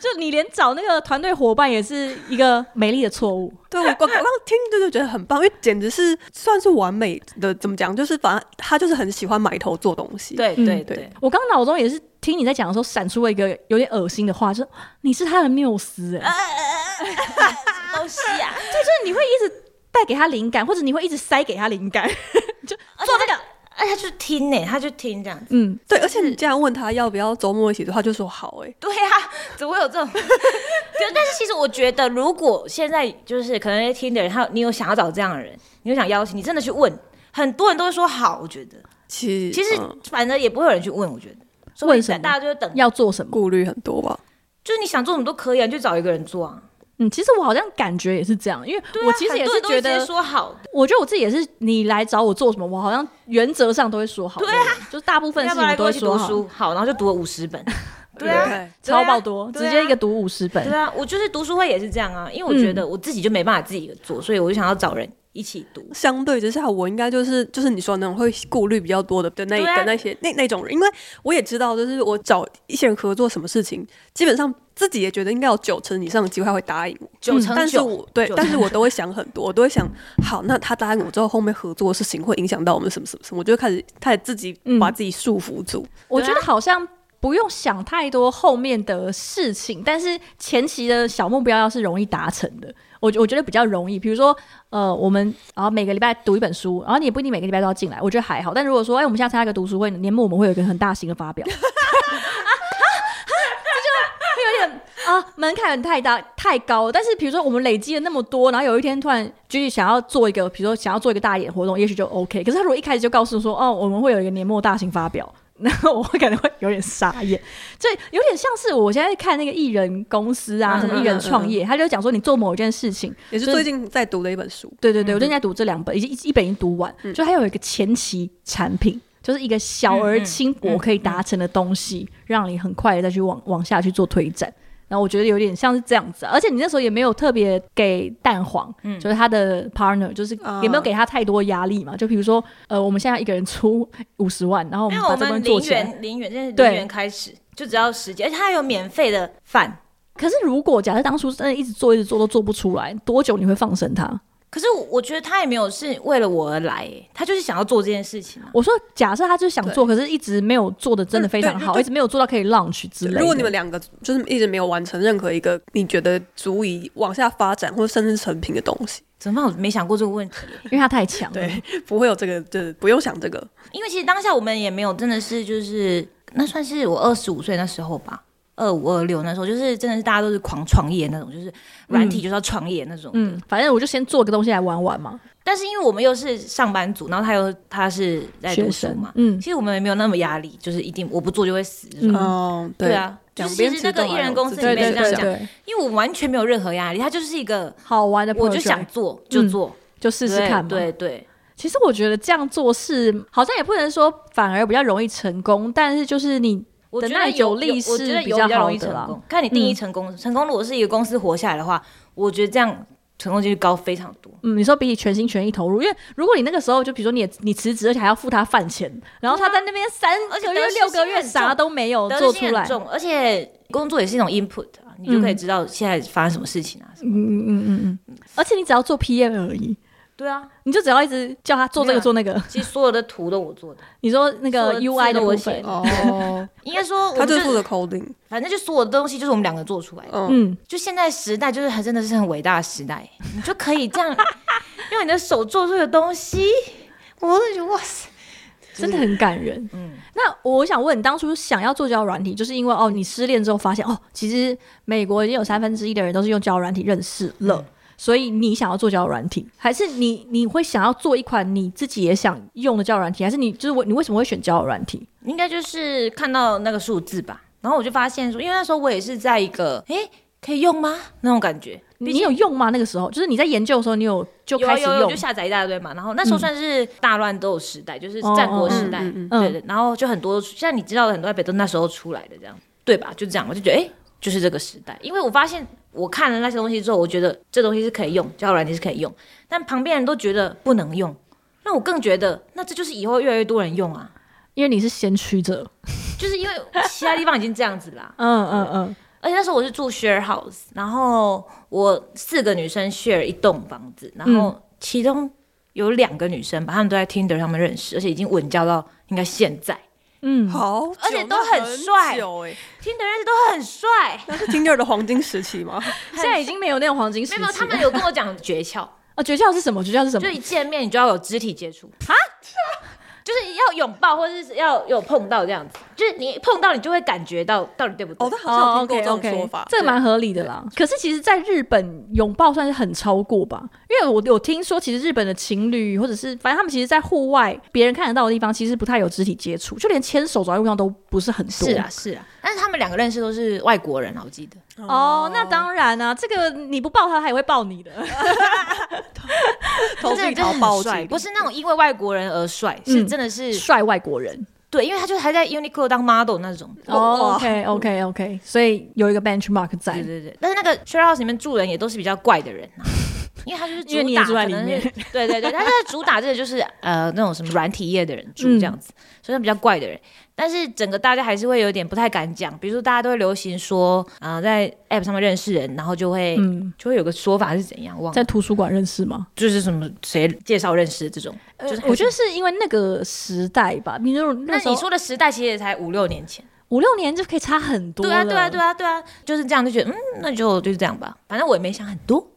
就你连找那个团队伙伴也是一个美丽的错误。对，我刚刚听就就觉得很棒，因为简直是算是完美的。怎么讲？就是反正他就是很喜欢埋头做东西。对对对，我刚脑中也是听你在讲的时候，闪出了一个有点恶心的话，就是你是他的缪斯哎，东西啊，就是你会一直带给他灵感，或者你会一直塞给他灵感，就做这个。哎，他就听呢，他就听这样子。嗯，对，而且你这样问他要不要周末一起做，他就说好。哎，对呀，怎么会有这种？就但是其实我觉得，如果现在就是可能听的人，他你有想要找这样的人，你有想邀请，你真的去问，很多人都会说好。我觉得，其实其实反正也不会有人去问。我觉得，问什么大家就会等要做什么？顾虑很多吧？就是你想做什么都可以啊，你就找一个人做啊。嗯，其实我好像感觉也是这样，因为我其实也是觉得说好，我觉得我自己也是，你来找我做什么，我好像原则上都会说好。对啊，就是大部分事情我都会说好，好，然后就读了五十本。对啊，超爆多，直接一个读五十本。对啊，我就是读书会也是这样啊，因为我觉得我自己就没办法自己做，所以我就想要找人一起读。相对之下，我应该就是就是你说的那种会顾虑比较多的的那的那些那那种人，因为我也知道，就是我找一些人合作什么事情，基本上自己也觉得应该有九成以上的机会会答应我。九成九，但是我对，但是我都会想很多，我都会想，好，那他答应我之后，后面合作的事情会影响到我们什么什么什么，我就开始开始自己把自己束缚住。我觉得好像。不用想太多后面的事情，但是前期的小目标要是容易达成的，我我觉得比较容易。比如说，呃，我们然后每个礼拜读一本书，然后你也不一定每个礼拜都要进来，我觉得还好。但如果说，哎、我们现在参加一个读书会，年末我们会有一个很大型的发表，啊啊啊，这就会有点啊门槛很太大太高。但是比如说我们累积了那么多，然后有一天突然就是想要做一个，比如说想要做一个大一点的活动，也许就 OK。可是他如果一开始就告诉说，哦，我们会有一个年末大型发表。然后我会可能会有点傻眼，这有点像是我现在看那个艺人公司啊，什么艺人创业，他就讲说你做某一件事情，也是最近在读的一本书。对对对，我最近在读这两本，已经一本已经读完，就还有一个前期产品，就是一个小而轻薄可以达成的东西，让你很快的再去往往下去做推展。然后我觉得有点像是这样子，而且你那时候也没有特别给蛋黄，嗯，就是他的 partner，就是也没有给他太多压力嘛。就比如说，呃，我们现在一个人出五十万，然后我们把这边做起来，零元，零元，现在零元开始，就只要时间，而且他还有免费的饭。可是如果假设当初真的一直做一直做都做不出来，多久你会放生他？可是我觉得他也没有是为了我而来，他就是想要做这件事情。啊我说，假设他就是想做，可是一直没有做的真的非常好，一直没有做到可以 launch 之类的。如果你们两个就是一直没有完成任何一个你觉得足以往下发展或者甚至成品的东西，怎么办？我没想过这个问题，因为他太强了，对，不会有这个，就是不用想这个。因为其实当下我们也没有真的是就是那算是我二十五岁那时候吧。二五二六那时候，就是真的是大家都是狂创业那种，就是软体就是要创业那种嗯。嗯，反正我就先做个东西来玩玩嘛。但是因为我们又是上班族，然后他又他是在读书嘛，嗯，其实我们也没有那么压力，就是一定我不做就会死。哦、嗯，对啊，就是其实那个艺人公司里面这样讲，因为我完全没有任何压力，他就是一个好玩的，我就想做就做，嗯、就试试看嘛。对对，对，其实我觉得这样做是好像也不能说反而比较容易成功，但是就是你。我觉得有利是比较容易成功，看你定义成功。成功如果是一个公司活下来的话，我觉得这样成功几率高非常多。嗯，你说比你全心全意投入，因为如果你那个时候就比如说你你辞职，而且还要付他饭钱，然后他在那边三个月六个月啥都没有做出来，而且工作也是一种 input 啊，你就可以知道现在发生什么事情啊。嗯嗯嗯嗯嗯，而且你只要做 PM 而已。对啊，你就只要一直叫他做这个做那个，其实所有的图都我做的。你说那个 UI 的部分。哦，应该说他就负责 coding，反正就所有的东西就是我们两个做出来的。嗯，就现在时代就是很真的是很伟大的时代，你就可以这样 用你的手做出的东西，我都觉得哇塞，真的很感人。嗯，那我想问你，当初想要做交友软体，就是因为哦，你失恋之后发现哦，其实美国已经有三分之一的人都是用交友软体认识了。所以你想要做交友软体，还是你你会想要做一款你自己也想用的交友软体，还是你就是我你为什么会选交友软体？应该就是看到那个数字吧，然后我就发现说，因为那时候我也是在一个诶、欸、可以用吗那种感觉。你有用吗？那个时候就是你在研究的时候，你有就开始用，有有有就下载一大堆嘛。然后那时候算是大乱斗时代，嗯、就是战国时代，嗯、对，对对。然后就很多像你知道的很多 app 都那时候出来的这样，对吧？就这样，我就觉得哎、欸，就是这个时代，因为我发现。我看了那些东西之后，我觉得这东西是可以用，交友软件是可以用，但旁边人都觉得不能用，那我更觉得，那这就是以后越来越多人用啊，因为你是先驱者，就是因为其他地方已经这样子啦。嗯嗯嗯。而且那时候我是住 share house，然后我四个女生 share 一栋房子，然后其中有两个女生吧，她们都在 Tinder 上面认识，而且已经稳交到应该现在。嗯，好，而且都很帅，听的认识都很帅。那是 Tinder 的黄金时期吗？现在已经没有那种黄金时期。没有，他们有跟我讲诀窍啊，诀窍是什么？诀窍是什么？就一见面你就要有肢体接触啊。就是要拥抱，或者是要有碰到这样子，就是你碰到你就会感觉到到底对不对？哦，他好像有听过这种说法，这个蛮合理的啦。可是其实，在日本拥抱算是很超过吧，因为我有听说，其实日本的情侣或者是反正他们其实，在户外别人看得到的地方，其实不太有肢体接触，就连牵手走在路上都不是很多。是啊，是啊。但是他们们两个认识都是外国人啊，我记得。哦，那当然啊，这个你不抱他，他也会抱你的。他真的很帅，不是那种因为外国人而帅，嗯、是真的是帅外国人。对，因为他就还在 Uniqlo 当 model 那种。哦，OK，OK，OK，、okay, okay, okay, 所以有一个 benchmark 在。对对对，但是那个 share house 里面住人也都是比较怪的人啊。因为他就是主打。对对对，他是主打这个就是呃那种什么软体业的人住这样子，嗯、所以他比较怪的人。但是整个大家还是会有点不太敢讲，比如说大家都会流行说啊、呃，在 App 上面认识人，然后就会、嗯、就会有个说法是怎样？忘了在图书馆认识吗？就是什么谁介绍认识的这种？就是我觉得是因为那个时代吧。比如那你说的时代其实也才五六年前，五六年就可以差很多。对啊对啊对啊对啊，就是这样就觉得嗯，那就就是这样吧。反正我也没想很多。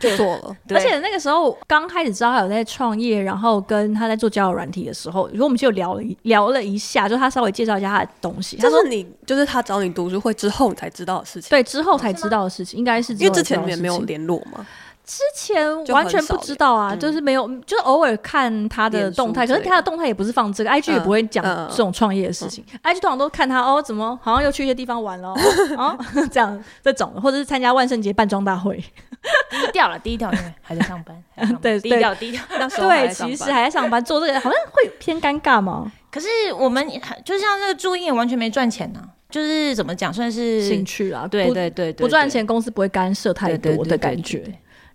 就做了，而且那个时候刚开始知道他有在创业，然后跟他在做交友软体的时候，如果我们就聊了聊了一下，就他稍微介绍一下他的东西。他说你就是他找你读书会之后你才知道的事情，对，之后才知道的事情，应该是因为之前你们没有联络吗？之前完全不知道啊，就，就是没有，就是偶尔看他的动态，可是他的动态也不是放这个，IG 也不会讲这种创业的事情，嗯。嗯、IG 通常都看他哦，怎么好像又去一些地方玩了，哦，这样这种，或者是参加万圣节扮装大会，低调了，低调，因为还在上班，上班对，低调低调，那时候对，其实还在上班做这个，好像会偏尴尬嘛？可是我们就像这个注音也完全没赚钱呢、啊，就是怎么讲，算是兴趣啊，对对对，不赚钱，公司不会干涉太多的感觉。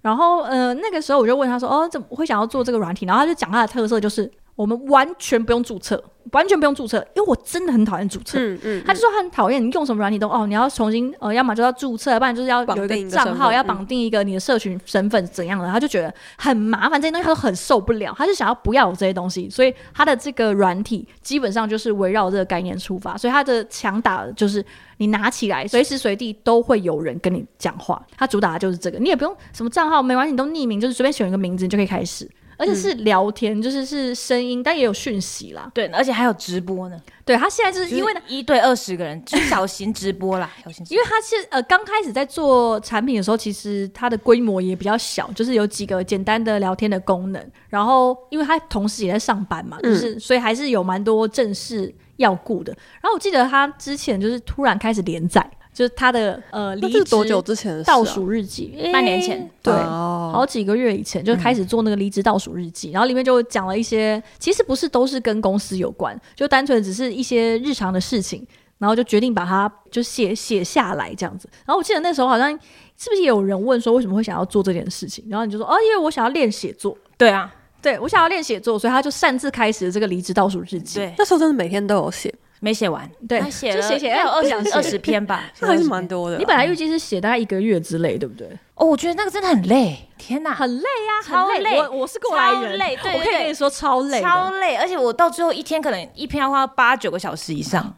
然后，呃，那个时候我就问他说：“哦，怎么会想要做这个软体？”然后他就讲他的特色，就是我们完全不用注册。完全不用注册，因为我真的很讨厌注册。嗯嗯，他就说他很讨厌你用什么软体都哦，你要重新呃，要么就要注册，不然就是要有一个账号，要绑定一个你的社群身份怎样的，他就觉得很麻烦，这些东西他都很受不了，他就想要不要有这些东西，所以他的这个软体基本上就是围绕这个概念出发，所以他的强打就是你拿起来随时随地都会有人跟你讲话，他主打的就是这个，你也不用什么账号，没关系，你都匿名，就是随便选一个名字你就可以开始。而且是聊天，嗯、就是是声音，但也有讯息啦。对，而且还有直播呢。对，他现在就是因为一对二十个人，就小型直播啦。小型，因为他是呃刚开始在做产品的时候，其实它的规模也比较小，就是有几个简单的聊天的功能。然后，因为他同时也在上班嘛，就是、嗯、所以还是有蛮多正事要顾的。然后我记得他之前就是突然开始连载。就是他的呃离职多久之前的倒数日记？半年前，对，好几个月以前就开始做那个离职倒数日记，然后里面就讲了一些，其实不是都是跟公司有关，就单纯只是一些日常的事情，然后就决定把它就写写下来这样子。然后我记得那时候好像是不是也有人问说为什么会想要做这件事情？然后你就说哦，因为我想要练写作。对啊，对我想要练写作，所以他就擅自开始了这个离职倒数日记。对，那时候真的每天都有写。没写完，对，他写了，写写要有二十二十篇吧，那还是蛮多的。你本来预计是写大概一个月之类，对不对？哦，我觉得那个真的很累，天哪，很累呀，超累。我我是过来人，累，对，我可以跟你说超累，超累。而且我到最后一天可能一篇要花八九个小时以上，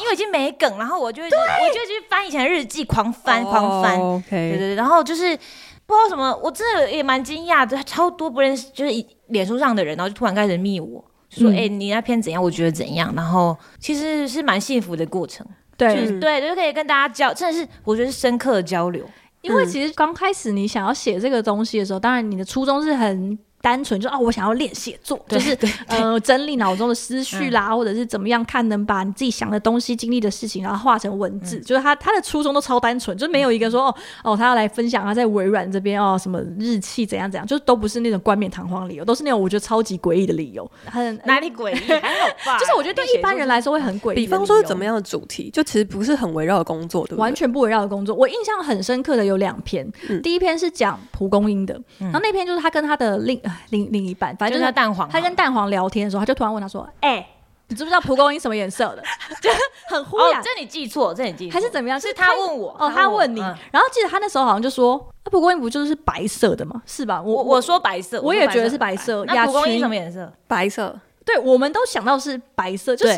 因为已经没梗，然后我就我就去翻以前的日记，狂翻狂翻。OK，对对，然后就是不知道什么，我真的也蛮惊讶的，超多不认识，就是脸书上的人，然后就突然开始密我。说哎、欸，你那篇怎样？我觉得怎样？然后其实是蛮幸福的过程，对，就是、对，就可以跟大家交，真的是我觉得是深刻的交流。因为其实刚开始你想要写这个东西的时候，当然你的初衷是很。单纯就啊，我想要练写作，就是呃整理脑中的思绪啦，嗯、或者是怎么样看能把你自己想的东西、经历的事情，然后化成文字。嗯、就是他他的初衷都超单纯，就没有一个说哦哦，他要来分享他在微软这边哦什么日期怎样怎样，就都不是那种冠冕堂皇理由，都是那种我觉得超级诡异的理由。很哪里诡异？还好吧？就是我觉得对一般人来说会很诡异。比方说是怎么样的主题，就其实不是很围绕的工作，对不对？完全不围绕的工作。我印象很深刻的有两篇，嗯、第一篇是讲蒲公英的，嗯、然后那篇就是他跟他的另另另一半。反正就是蛋黄，他跟蛋黄聊天的时候，他就突然问他说：“哎、欸，你知不知道蒲公英什么颜色的？” 就很忽然，哦、这你记错，这你记错，还是怎么样？是他问我，哦，他问你，嗯、然后记得他那时候好像就说：“那蒲公英不就是白色的吗？是吧？”我我说白色，我也觉得是白色。那蒲公英什么颜色？白色。对，我们都想到是白色，就是。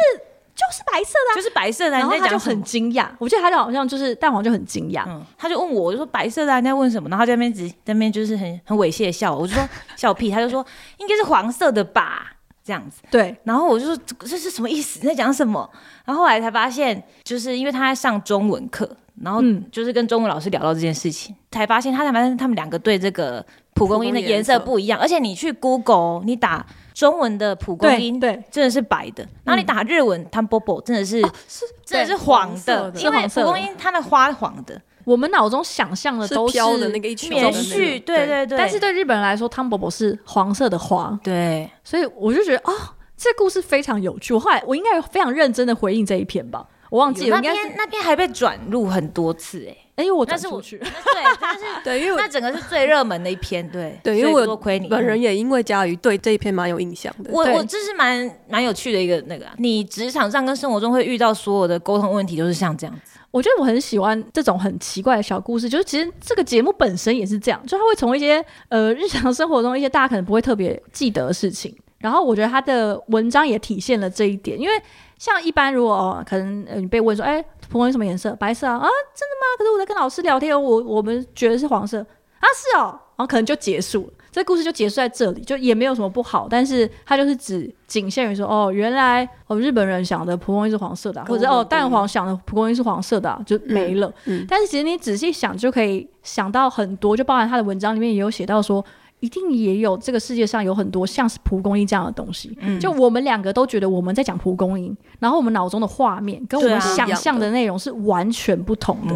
就是白色的、啊，就是白色的。然后他就很惊讶，我记得他就好像就是蛋黄就很惊讶，嗯，他就问我，我就说白色的、啊，你在问什么？然后他在那边直在那边就是很很猥亵的笑，我就说笑屁，他就说应该是黄色的吧，这样子。对，然后我就说这是什么意思？你在讲什么？然后后来才发现，就是因为他在上中文课，然后就是跟中文老师聊到这件事情，嗯、才发现他才发现他们两个对这个蒲公英的颜色不一样，而且你去 Google 你打。中文的蒲公英对，真的是白的，然后你打日文 t a m b o b o 真的是是真的是黄的，对因为蒲公英它的花黄的，我们脑中想象的都是飘的那个一棉絮，对对。对，但是对日本人来说，汤伯伯是黄色的花，对，所以我就觉得哦，这故事非常有趣。我后来我应该非常认真的回应这一篇吧，我忘记了，那应该是边那边还被转录很多次哎、哎，因为我但是我转出去，对，但是 对，因为那整个是最热门的一篇，对对，因为我多亏你本人也因为嘉瑜对这一篇蛮有印象的。我我这是蛮蛮有趣的一个那个、啊，你职场上跟生活中会遇到所有的沟通问题，就是像这样子。我觉得我很喜欢这种很奇怪的小故事，就是其实这个节目本身也是这样，就他会从一些呃日常生活中一些大家可能不会特别记得的事情，然后我觉得他的文章也体现了这一点，因为像一般如果、哦、可能、呃、你被问说，哎，蒲公英什么颜色？白色啊？啊，真的吗？可是我在跟老师聊天，我我们觉得是黄色啊，是哦，然后可能就结束了。这故事就结束在这里，就也没有什么不好，但是它就是只仅限于说，哦，原来哦日本人想的蒲公英是黄色的、啊，或者哦蛋黄想的蒲公英是黄色的、啊，就没了。嗯嗯、但是其实你仔细想，就可以想到很多，就包含他的文章里面也有写到说，一定也有这个世界上有很多像是蒲公英这样的东西。嗯、就我们两个都觉得我们在讲蒲公英，然后我们脑中的画面跟我们想象的内容是完全不同的。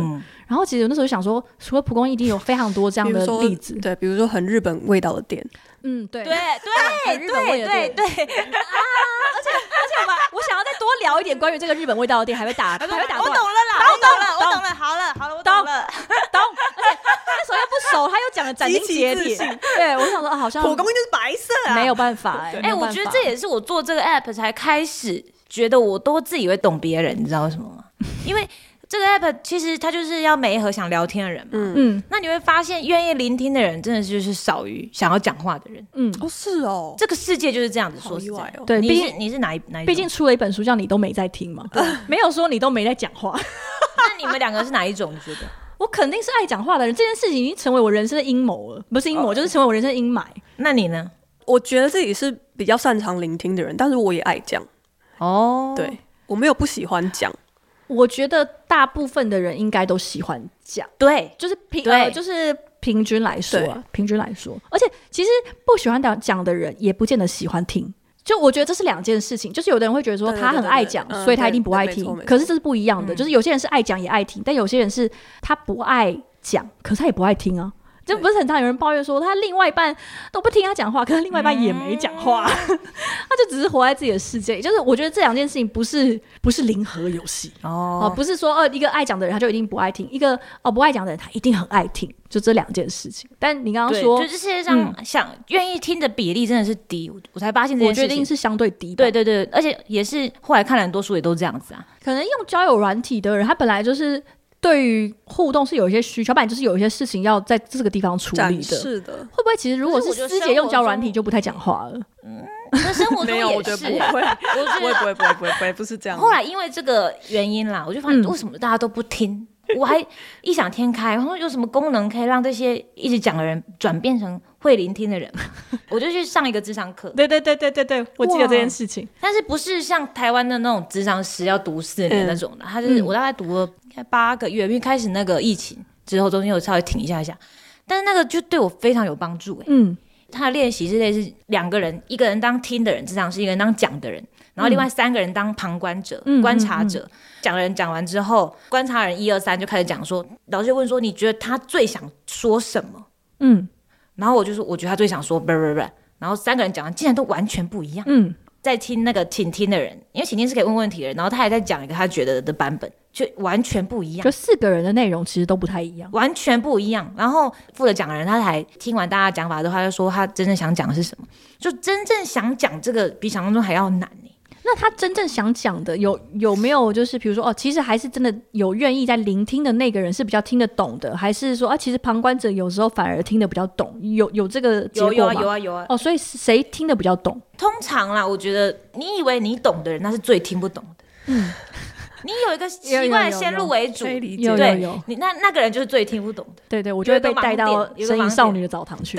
然后其实我那时候想说，除了蒲公英，一定有非常多这样的例子。对，比如说很日本味道的店。嗯，对对对 日本味的店。对对啊！而且而且我们我想要再多聊一点关于这个日本味道的店，还会打 还会打断。我懂了啦，我懂了，我懂了。好了好了，我懂了，懂。而且那时候又不熟，他又讲的斩钉截铁。对，我想说啊，好像蒲公英就是白色啊，没有办法哎。哎，我觉得这也是我做这个 app 才开始觉得我都自以为懂别人，你知道为什么吗？因为。这个 app 其实它就是要每一盒想聊天的人嘛，嗯，那你会发现愿意聆听的人真的就是少于想要讲话的人，嗯，哦是哦，这个世界就是这样子，说实在哦，对，毕竟你是哪一哪一？毕竟出了一本书叫你都没在听嘛，对，没有说你都没在讲话，那你们两个是哪一种？你觉得？我肯定是爱讲话的人，这件事情已经成为我人生的阴谋了，不是阴谋，就是成为我人生的阴霾。那你呢？我觉得自己是比较擅长聆听的人，但是我也爱讲，哦，对，我没有不喜欢讲。我觉得大部分的人应该都喜欢讲，对，就是平就是平均来说啊，平均来说，而且其实不喜欢讲讲的人，也不见得喜欢听。就我觉得这是两件事情，就是有的人会觉得说他很爱讲，所以他一定不爱听。可是这是不一样的，就是有些人是爱讲也爱听，但有些人是他不爱讲，可是他也不爱听啊。就不是很常有人抱怨说他另外一半都不听他讲话，可是另外一半也没讲话，嗯、他就只是活在自己的世界。就是我觉得这两件事情不是不是零和游戏哦、呃，不是说呃一个爱讲的人他就一定不爱听，一个哦不爱讲的人他一定很爱听，就这两件事情。但你刚刚说，就是世界上想愿、嗯、意听的比例真的是低，我才发现这件事情，我决定是相对低。对对对，而且也是后来看了很多书也都这样子啊。可能用交友软体的人，他本来就是。对于互动是有一些需求，不然就是有一些事情要在这个地方处理的。是的，会不会其实如果是师姐用交软体就不太讲话了？嗯，那生活中也是，我觉得不会，我觉得不会，不会，不会，不会，不会，不是这样。后来因为这个原因啦，我就发现为什么大家都不听。嗯、我还异想天开，然后有什么功能可以让这些一直讲的人转变成会聆听的人？我就去上一个智商课。对对对对对对，我记得这件事情。但是不是像台湾的那种智商师要读四年那种的？他、嗯、就是我大概读了。八个月，因为开始那个疫情之后，中间有稍微停一下一下，但是那个就对我非常有帮助哎。嗯，他的练习是类似两个人，一个人当听的人，智商是一个人当讲的人，然后另外三个人当旁观者、嗯、观察者。讲、人讲完之后，观察人一二三就开始讲说，老师就问说，你觉得他最想说什么？嗯，然后我就说，我觉得他最想说，不不不，然后三个人讲的，竟然都完全不一样。嗯。在听那个请听的人，因为请听是可以问问题的人，然后他还在讲一个他觉得的版本，就完全不一样。就四个人的内容其实都不太一样，完全不一样。然后负责讲的人，他才听完大家讲法之后，他就说他真正想讲的是什么，就真正想讲这个比想象中还要难呢。那他真正想讲的有有没有就是比如说哦，其实还是真的有愿意在聆听的那个人是比较听得懂的，还是说啊，其实旁观者有时候反而听得比较懂？有有这个结果吗？有啊有啊有啊。哦，所以谁听得比较懂？通常啦，我觉得你以为你懂的人，那是最听不懂的。嗯，你有一个习惯先入为主，有有有，你那那个人就是最听不懂的。对对，我就会被带到声音少女的澡堂去。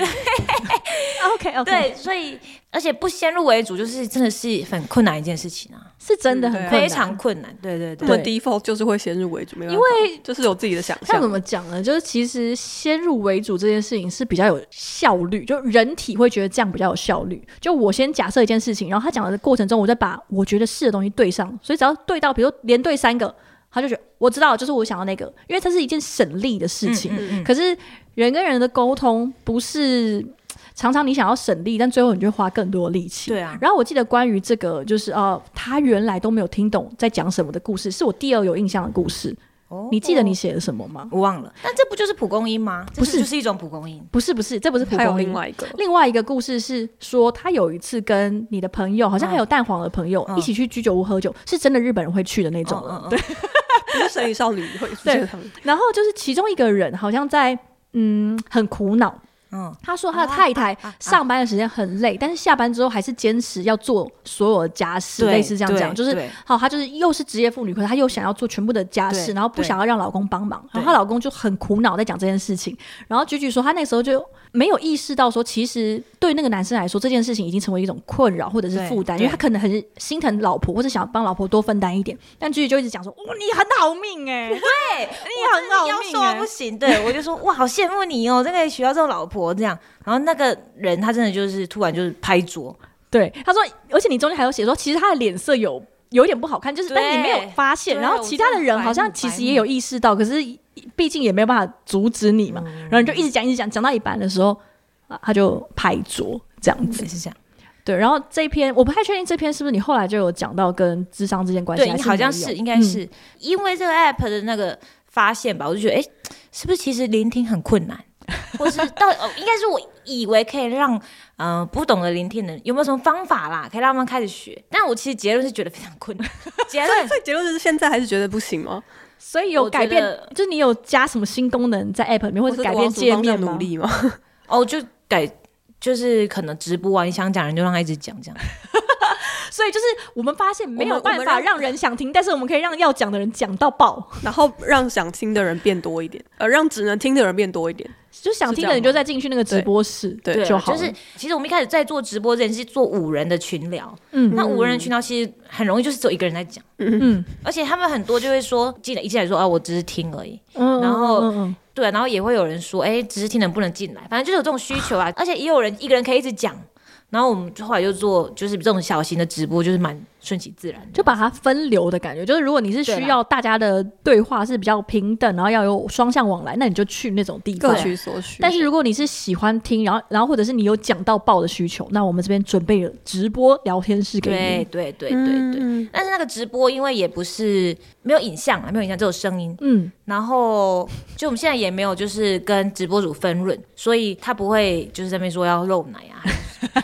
OK OK，对，所以而且不先入为主，就是真的是很困难一件事情啊，是真的很困难非常困难。对对对，我们 default 就是会先入为主，没有，因为就是有自己的想象。像怎么讲呢？就是其实先入为主这件事情是比较有效率，就人体会觉得这样比较有效率。就我先假设一件事情，然后他讲的过程中，我再把我觉得是的东西对上，所以只要对到，比如连对三个。他就觉得我知道，就是我想要那个，因为它是一件省力的事情。嗯嗯嗯、可是人跟人的沟通不是常常你想要省力，但最后你就会花更多力气。对啊。然后我记得关于这个，就是呃，他原来都没有听懂在讲什么的故事，是我第二有印象的故事。哦。你记得你写的什么吗？我忘了。但这不就是蒲公英吗？不是，就是一种蒲公英。不是，不是，这不是蒲公英。还有另外一个，另外一个故事是说，他有一次跟你的朋友，好像还有蛋黄的朋友、嗯、一起去居酒屋喝酒，是真的日本人会去的那种。嗯嗯嗯、对。不是神隐少女会出现他们，然后就是其中一个人好像在嗯很苦恼，嗯，他说他的太太上班的时间很累，但是下班之后还是坚持要做所有的家事，类似这样讲，就是好，他就是又是职业妇女，可是他又想要做全部的家事，然后不想要让老公帮忙，然后她老公就很苦恼在讲这件事情，然后菊菊说她那时候就。没有意识到说，其实对那个男生来说，这件事情已经成为一种困扰或者是负担，因为他可能很心疼老婆，或者想帮老婆多分担一点。但菊菊就一直讲说：“哇，你很好命哎、欸，对，你很好命不行。”对，我就说：“哇，好羡慕你哦，真的娶到这种老婆这样。”然后那个人他真的就是突然就是拍桌，对，他说，而且你中间还有写说，其实他的脸色有有点不好看，就是但你没有发现，然后其他的人好像其实也有意识到，可是。毕竟也没有办法阻止你嘛，嗯、然后你就一直讲一直讲，讲到一半的时候，啊，他就拍桌这样子，是这样。对，然后这一篇我不太确定这篇是不是你后来就有讲到跟智商之间关系，对，好像是应该是、嗯、因为这个 app 的那个发现吧，我就觉得，哎，是不是其实聆听很困难，或是到哦，应该是我以为可以让嗯、呃、不懂得聆听的人有没有什么方法啦，可以让他们开始学，但我其实结论是觉得非常困难，结论，所以结论就是现在还是觉得不行吗？所以有改变，就是你有加什么新功能在 App 里面，或者改变界面努力吗？哦，就改，就是可能直播啊，你想讲人就让他一直讲这样。所以就是我们发现没有办法让人想听，但是我们可以让要讲的人讲到爆，然后让想听的人变多一点，呃，让只能听的人变多一点。就想听的人就再进去那个直播室，对，就好。就是其实我们一开始在做直播之前是做五人的群聊，嗯，那五人的群聊其实很容易就是只有一个人在讲，嗯，而且他们很多就会说进来一进来说啊，我只是听而已，嗯，然后对，然后也会有人说，哎，只是听能不能进来，反正就是有这种需求啊，而且也有人一个人可以一直讲。然后我们后来就做，就是这种小型的直播，就是蛮顺其自然，就把它分流的感觉。就是如果你是需要大家的对话是比较平等，然后要有双向往来，那你就去那种地方，各取所需。但是如果你是喜欢听，然后然后或者是你有讲到爆的需求，那我们这边准备了直播聊天室给你。对对对对对。嗯、但是那个直播因为也不是没有影像啊，没有影像，只有声音。嗯。然后就我们现在也没有就是跟直播主分润，所以他不会就是在那边说要露奶啊。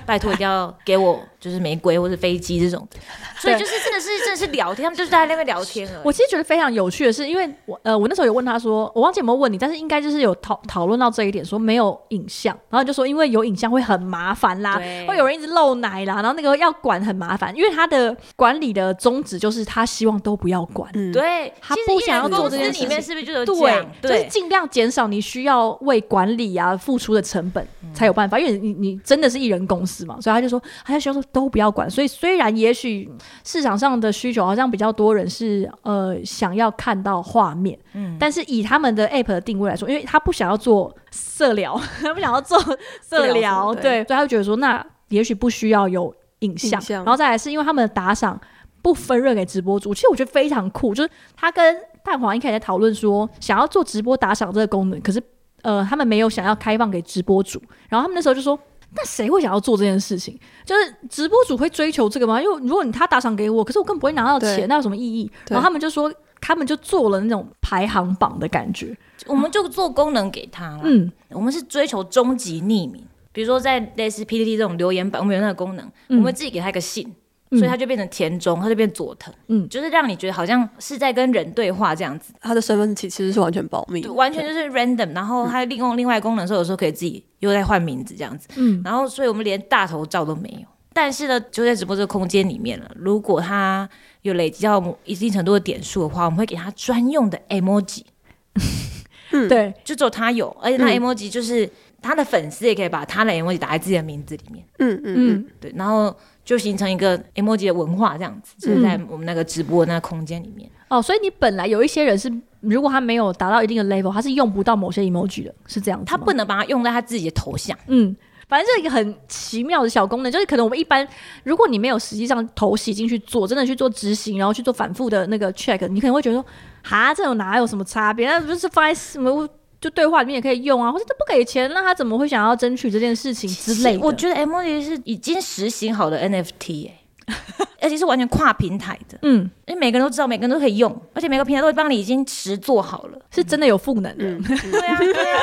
拜托一定要给我，就是玫瑰或者飞机这种的，所以就是真的是真的是聊天，他们就是在那边聊天了。我其实觉得非常有趣的是，因为我呃我那时候有问他说，我忘记有没有问你，但是应该就是有讨讨论到这一点，说没有影像，然后就说因为有影像会很麻烦啦，会有人一直漏奶啦，然后那个要管很麻烦，因为他的管理的宗旨就是他希望都不要管，嗯、对，他不想要做这件事情。里面是不是就有对，对就是尽量减少你需要为管理啊付出的成本才有办法，因为你你真的是艺人公司嘛，所以他就说他就希望说都不要管，所以。虽然也许市场上的需求好像比较多人是呃想要看到画面，嗯，但是以他们的 app 的定位来说，因为他不想要做色聊，他不想要做色聊，对，所以他就觉得说，那也许不需要有影像，影像，然后再来是因为他们的打赏不分润给直播主，其实我觉得非常酷，就是他跟蛋黄一开始在讨论说想要做直播打赏这个功能，可是呃他们没有想要开放给直播主，然后他们那时候就说。那谁会想要做这件事情？就是直播主会追求这个吗？因为如果你他打赏给我，可是我根本不会拿到钱，那有什么意义？然后他们就说，他们就做了那种排行榜的感觉，我们就做功能给他。嗯，我们是追求终极匿名，比如说在类似 PPT 这种留言板，我们有那个功能，嗯、我们自己给他一个姓。所以他就变成田中，他就变佐藤，嗯，就是让你觉得好像是在跟人对话这样子。他的身份其实是完全保密，完全就是 random。然后他利用另外功能的时候，有时候可以自己又在换名字这样子，嗯。然后，所以我们连大头照都没有。但是呢，就在直播这个空间里面了。如果他有累积到一定程度的点数的话，我们会给他专用的 emoji。嗯，对，就只有他有，而且那 emoji 就是他的粉丝也可以把他的 emoji 打在自己的名字里面。嗯嗯嗯，对，然后就形成一个 emoji 的文化，这样子，就是在我们那个直播的那个空间里面。哦，所以你本来有一些人是，如果他没有达到一定的 level，他是用不到某些 emoji 的，是这样子。他不能把它用在他自己的头像。嗯。反正这一个很奇妙的小功能，就是可能我们一般，如果你没有实际上头洗进去做，真的去做执行，然后去做反复的那个 check，你可能会觉得说，哈，这种哪有什么差别？那不是放在什么就对话里面也可以用啊？或者他不给钱，那他怎么会想要争取这件事情之类的？我觉得 emoji 是已经实行好的 NFT 哎、欸。而且是完全跨平台的，嗯，因为每个人都知道，每个人都可以用，而且每个平台都会帮你已经实做好了，是真的有赋能的，嗯、对啊，对啊，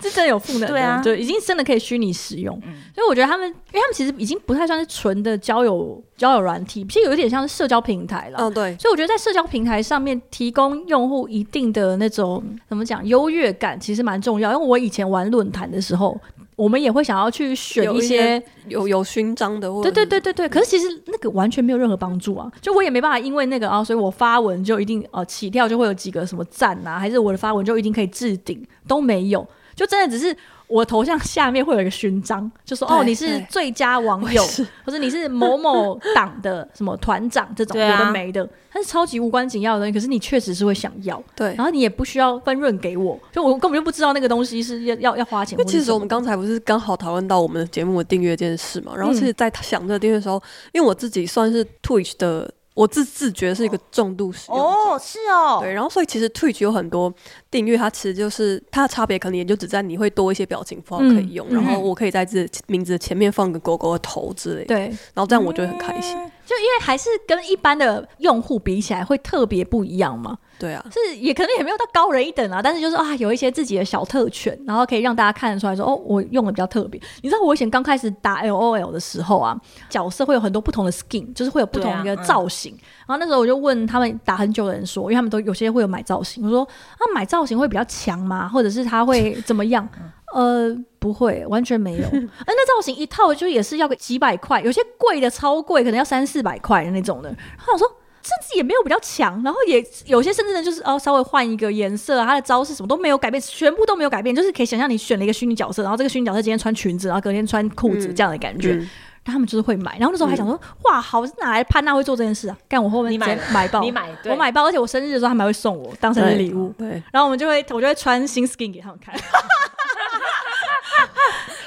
是真的有赋能的，对啊，就已经真的可以虚拟使用，嗯、所以我觉得他们，因为他们其实已经不太算是纯的交友交友软体，其实有一点像是社交平台了，嗯，对，所以我觉得在社交平台上面提供用户一定的那种怎么讲优越感，其实蛮重要，因为我以前玩论坛的时候。我们也会想要去选一些有有勋章的，对对对对对。可是其实那个完全没有任何帮助啊！就我也没办法，因为那个啊，所以我发文就一定呃起跳就会有几个什么赞啊，还是我的发文就一定可以置顶，都没有，就真的只是。我头像下面会有一个勋章，就说哦，你是最佳网友，或者你是某某党的什么团长这种，有的没的，它是超级无关紧要的东西。可是你确实是会想要，对，然后你也不需要分润给我，就我根本就不知道那个东西是要要要花钱。因为其实我们刚才不是刚好讨论到我们的节目的订阅这件事嘛，然后其实在想这个订阅的时候，因为我自己算是 Twitch 的。我自自觉是一个重度使用哦，是哦，对，然后所以其实 Twitch 有很多订阅，它其实就是它的差别，可能也就只在你会多一些表情符号可以用，嗯、然后我可以在自己名字前面放个狗狗的头之类的，对，然后这样我就会很开心。嗯就因为还是跟一般的用户比起来会特别不一样嘛，对啊，是也可能也没有到高人一等啊，但是就是啊有一些自己的小特权，然后可以让大家看得出来说哦，我用的比较特别。你知道我以前刚开始打 LOL 的时候啊，角色会有很多不同的 skin，就是会有不同的造型。啊嗯、然后那时候我就问他们打很久的人说，因为他们都有些会有买造型，我说啊买造型会比较强吗？或者是他会 怎么样？呃，不会，完全没有。哎，那造型一套就也是要个几百块，有些贵的超贵，可能要三四百块的那种的。然后我说，甚至也没有比较强，然后也有些甚至呢，就是哦，稍微换一个颜色，他的招式什么都没有改变，全部都没有改变，就是可以想象你选了一个虚拟角色，然后这个虚拟角色今天穿裙子，然后隔天穿裤子这样的感觉。他们就是会买，然后那时候还想说，嗯、哇，好，哪来潘娜会做这件事啊？干我后面你买买包，你买，我买包，而且我生日的时候他们还会送我当生日礼物。对，然后我们就会，我就会穿新 skin 给他们看。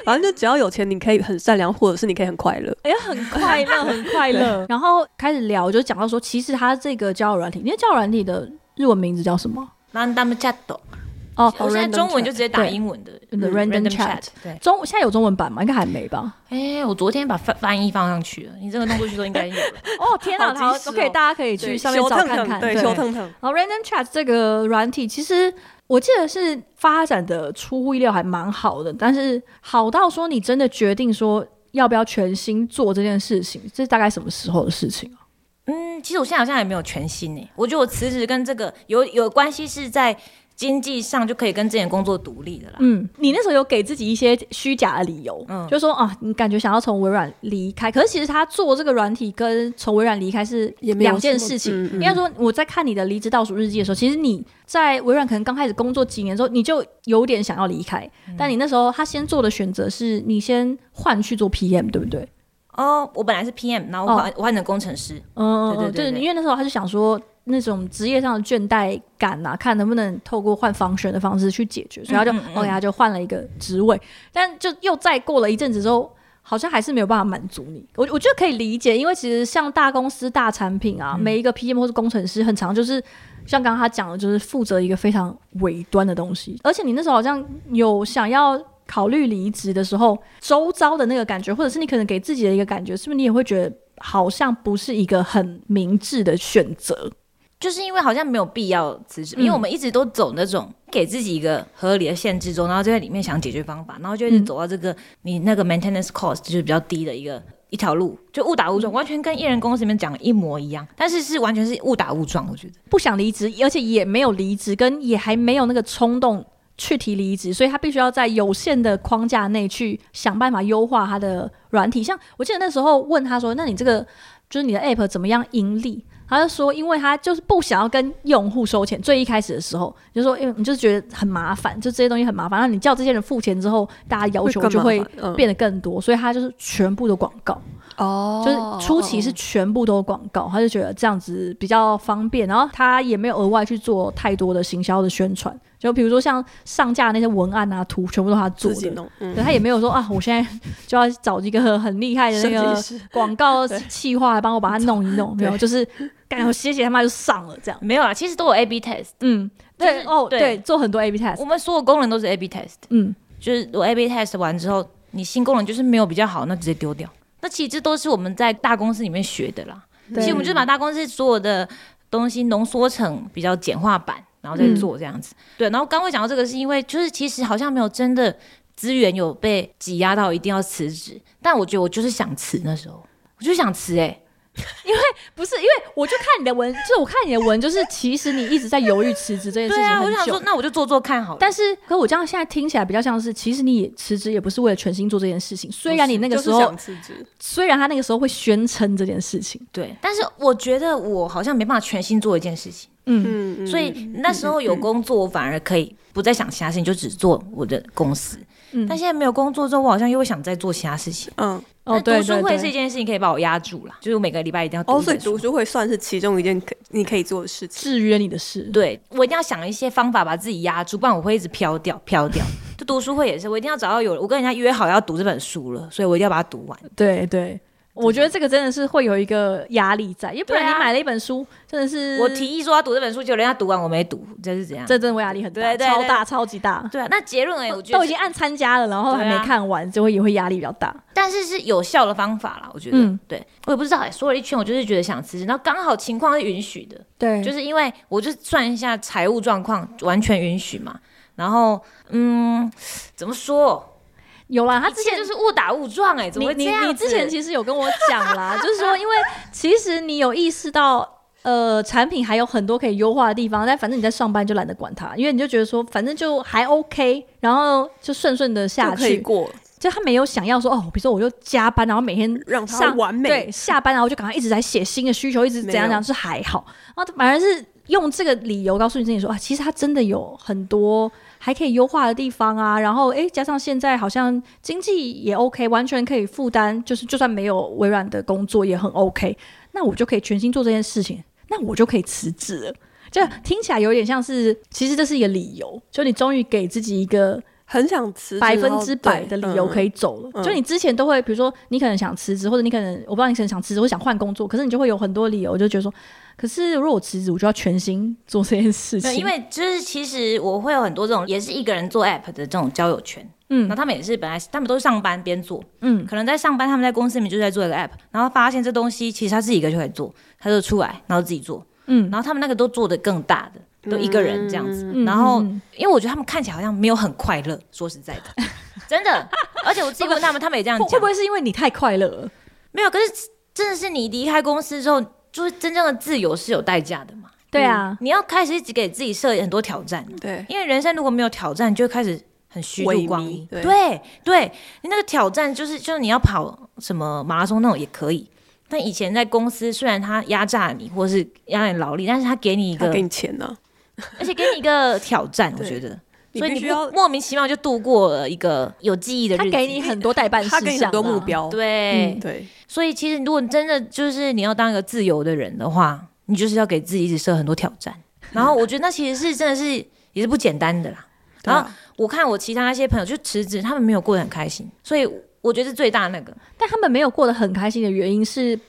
反正就只要有钱，你可以很善良，或者是你可以很快乐。哎呀，很快乐，很快乐。然后开始聊，就讲到说，其实他这个交友软体，因为交友软体的日文名字叫什么？Random Chat。哦，我现在中文就直接打英文的，The Random Chat。对，中现在有中文版吗？应该还没吧？哎，我昨天把翻翻译放上去了，你这个弄过去都应该有了。哦，天哪，好，OK，大家可以去上面找看看。对，求腾腾。然后 Random Chat 这个软体，其实我记得是发展的出乎意料，还蛮好的。但是好到说你真的决定说要不要全心做这件事情，这是大概什么时候的事情啊？嗯，其实我现在好像也没有全心诶。我觉得我辞职跟这个有有关系，是在。经济上就可以跟之前工作独立的啦。嗯，你那时候有给自己一些虚假的理由，嗯，就是说啊，你感觉想要从微软离开，可是其实他做这个软体跟从微软离开是两件事情。应该说，我在看你的离职倒数日记的时候，其实你在微软可能刚开始工作几年之后，你就有点想要离开，嗯、但你那时候他先做的选择是你先换去做 PM，对不对？哦，我本来是 PM，然后我换、哦、我换成工程师。嗯，对对对，对，因为那时候他就想说。那种职业上的倦怠感啊，看能不能透过换 function 的方式去解决，所以他就，嗯嗯嗯后来他就换了一个职位，但就又再过了一阵子之后，好像还是没有办法满足你。我我觉得可以理解，因为其实像大公司大产品啊，嗯、每一个 PM 或是工程师，很长就是像刚刚他讲的，就是负责一个非常尾端的东西。而且你那时候好像有想要考虑离职的时候，周遭的那个感觉，或者是你可能给自己的一个感觉，是不是你也会觉得好像不是一个很明智的选择？就是因为好像没有必要辞职，嗯、因为我们一直都走那种给自己一个合理的限制中，然后就在里面想解决方法，然后就一直走到这个、嗯、你那个 maintenance cost 就是比较低的一个一条路，就误打误撞，嗯、完全跟艺人公司里面讲的一模一样，但是是完全是误打误撞，我觉得不想离职，而且也没有离职，跟也还没有那个冲动去提离职，所以他必须要在有限的框架内去想办法优化他的软体。像我记得那时候问他说：“那你这个？”就是你的 app 怎么样盈利？他就说，因为他就是不想要跟用户收钱。最一开始的时候，就说，因为你就是觉得很麻烦，就这些东西很麻烦。那你叫这些人付钱之后，大家要求就会变得更多，所以他就是全部的广告。哦，就是初期是全部都广告，他就觉得这样子比较方便。然后他也没有额外去做太多的行销的宣传。就比如说像上架那些文案啊、图，全部都他做的。嗯、对，他也没有说啊，我现在就要找一个很厉害的那个广告企划来帮我把它弄一弄。没有，就是干我写写他妈就上了这样。没有啊，其实都有 A B test。嗯，对哦，对，做很多 A B test。我们所有功能都是 A B test。嗯，就是我 A B test 完之后，你新功能就是没有比较好，那直接丢掉。那其实这都是我们在大公司里面学的啦。其实我们就是把大公司所有的东西浓缩成比较简化版。然后再做这样子，嗯、对。然后刚会讲到这个，是因为就是其实好像没有真的资源有被挤压到一定要辞职，但我觉得我就是想辞那时候，我就想辞哎、欸。因为不是，因为我就看你的文，就是我看你的文，就是其实你一直在犹豫辞职这件事情。对啊，我就想说，那我就做做看好了。但是，可我这样现在听起来比较像是，其实你也辞职也不是为了全心做这件事情。虽然你那个时候，辞职，虽然他那个时候会宣称这件事情，对。但是我觉得我好像没办法全心做一件事情。嗯嗯。所以那时候有工作，我反而可以不再想其他事情，就只做我的公司。嗯。但现在没有工作之后，我好像又会想再做其他事情。嗯。哦，读书会是一件事情，可以把我压住了。就是每个礼拜一定要读书。哦，所以读书会算是其中一件可你可以做的事情，制约你的事。对，我一定要想一些方法把自己压住，不然我会一直飘掉飘掉。就读书会也是，我一定要找到有我跟人家约好要读这本书了，所以我一定要把它读完。对对。我觉得这个真的是会有一个压力在，因为不然你买了一本书，真的是我提议说要读这本书，结果人家读完我没读，这是怎样？这真的压力很大，超大，超级大。对啊，那结论哎，我觉得都已经按参加了，然后还没看完，就会也会压力比较大。但是是有效的方法啦，我觉得。对，我也不知道哎，说了一圈，我就是觉得想辞职，然后刚好情况是允许的，对，就是因为我就算一下财务状况，完全允许嘛。然后，嗯，怎么说？有啦，他之前就是误打误撞哎、欸，怎么会这样你你，你之前其实有跟我讲啦，就是说，因为其实你有意识到，呃，产品还有很多可以优化的地方，但反正你在上班就懒得管它，因为你就觉得说，反正就还 OK，然后就顺顺的下去过。就他没有想要说，哦，比如说我就加班，然后每天让他完美，对，下班然后就赶快一直在写新的需求，一直怎样怎样，是还好，然后反而是用这个理由告诉你自己说，啊，其实他真的有很多。还可以优化的地方啊，然后诶，加上现在好像经济也 OK，完全可以负担，就是就算没有微软的工作也很 OK，那我就可以全心做这件事情，那我就可以辞职了。就听起来有点像是，其实这是一个理由，就你终于给自己一个很想辞职百分之百的理由可以走了。嗯、就你之前都会，比如说你可能想辞职，或者你可能我不知道你可能想辞职或想换工作，可是你就会有很多理由，就觉得说。可是如果我辞职，我就要全心做这件事情。因为就是其实我会有很多这种，也是一个人做 app 的这种交友圈。嗯，然后他们也是本来他们都是上班边做，嗯，可能在上班，他们在公司里面就在做一个 app，然后发现这东西其实他自己一个就可以做，他就出来，然后自己做，嗯，然后他们那个都做的更大的，都一个人这样子。嗯、然后因为我觉得他们看起来好像没有很快乐，说实在的，真的。而且我自己问他们，他们也这样讲，会不会是因为你太快乐了？没有，可是真的是你离开公司之后。就是真正的自由是有代价的嘛？对啊，你要开始一直给自己设很多挑战。对，因为人生如果没有挑战，就会开始很虚度光阴。对对，你那个挑战就是就是你要跑什么马拉松那种也可以。但以前在公司，虽然他压榨你或是压你劳力，但是他给你一个给你钱呢，而且给你一个挑战。我觉得，所以你要莫名其妙就度过了一个有记忆的日子。他给你很多代办事项，他给你很多目标。对对。所以其实，如果你真的就是你要当一个自由的人的话，你就是要给自己一直设很多挑战。然后我觉得那其实是真的是也是不简单的啦。然后我看我其他那些朋友就辞职，他们没有过得很开心。所以我觉得是最大那个。但他们没有过得很开心的原因是，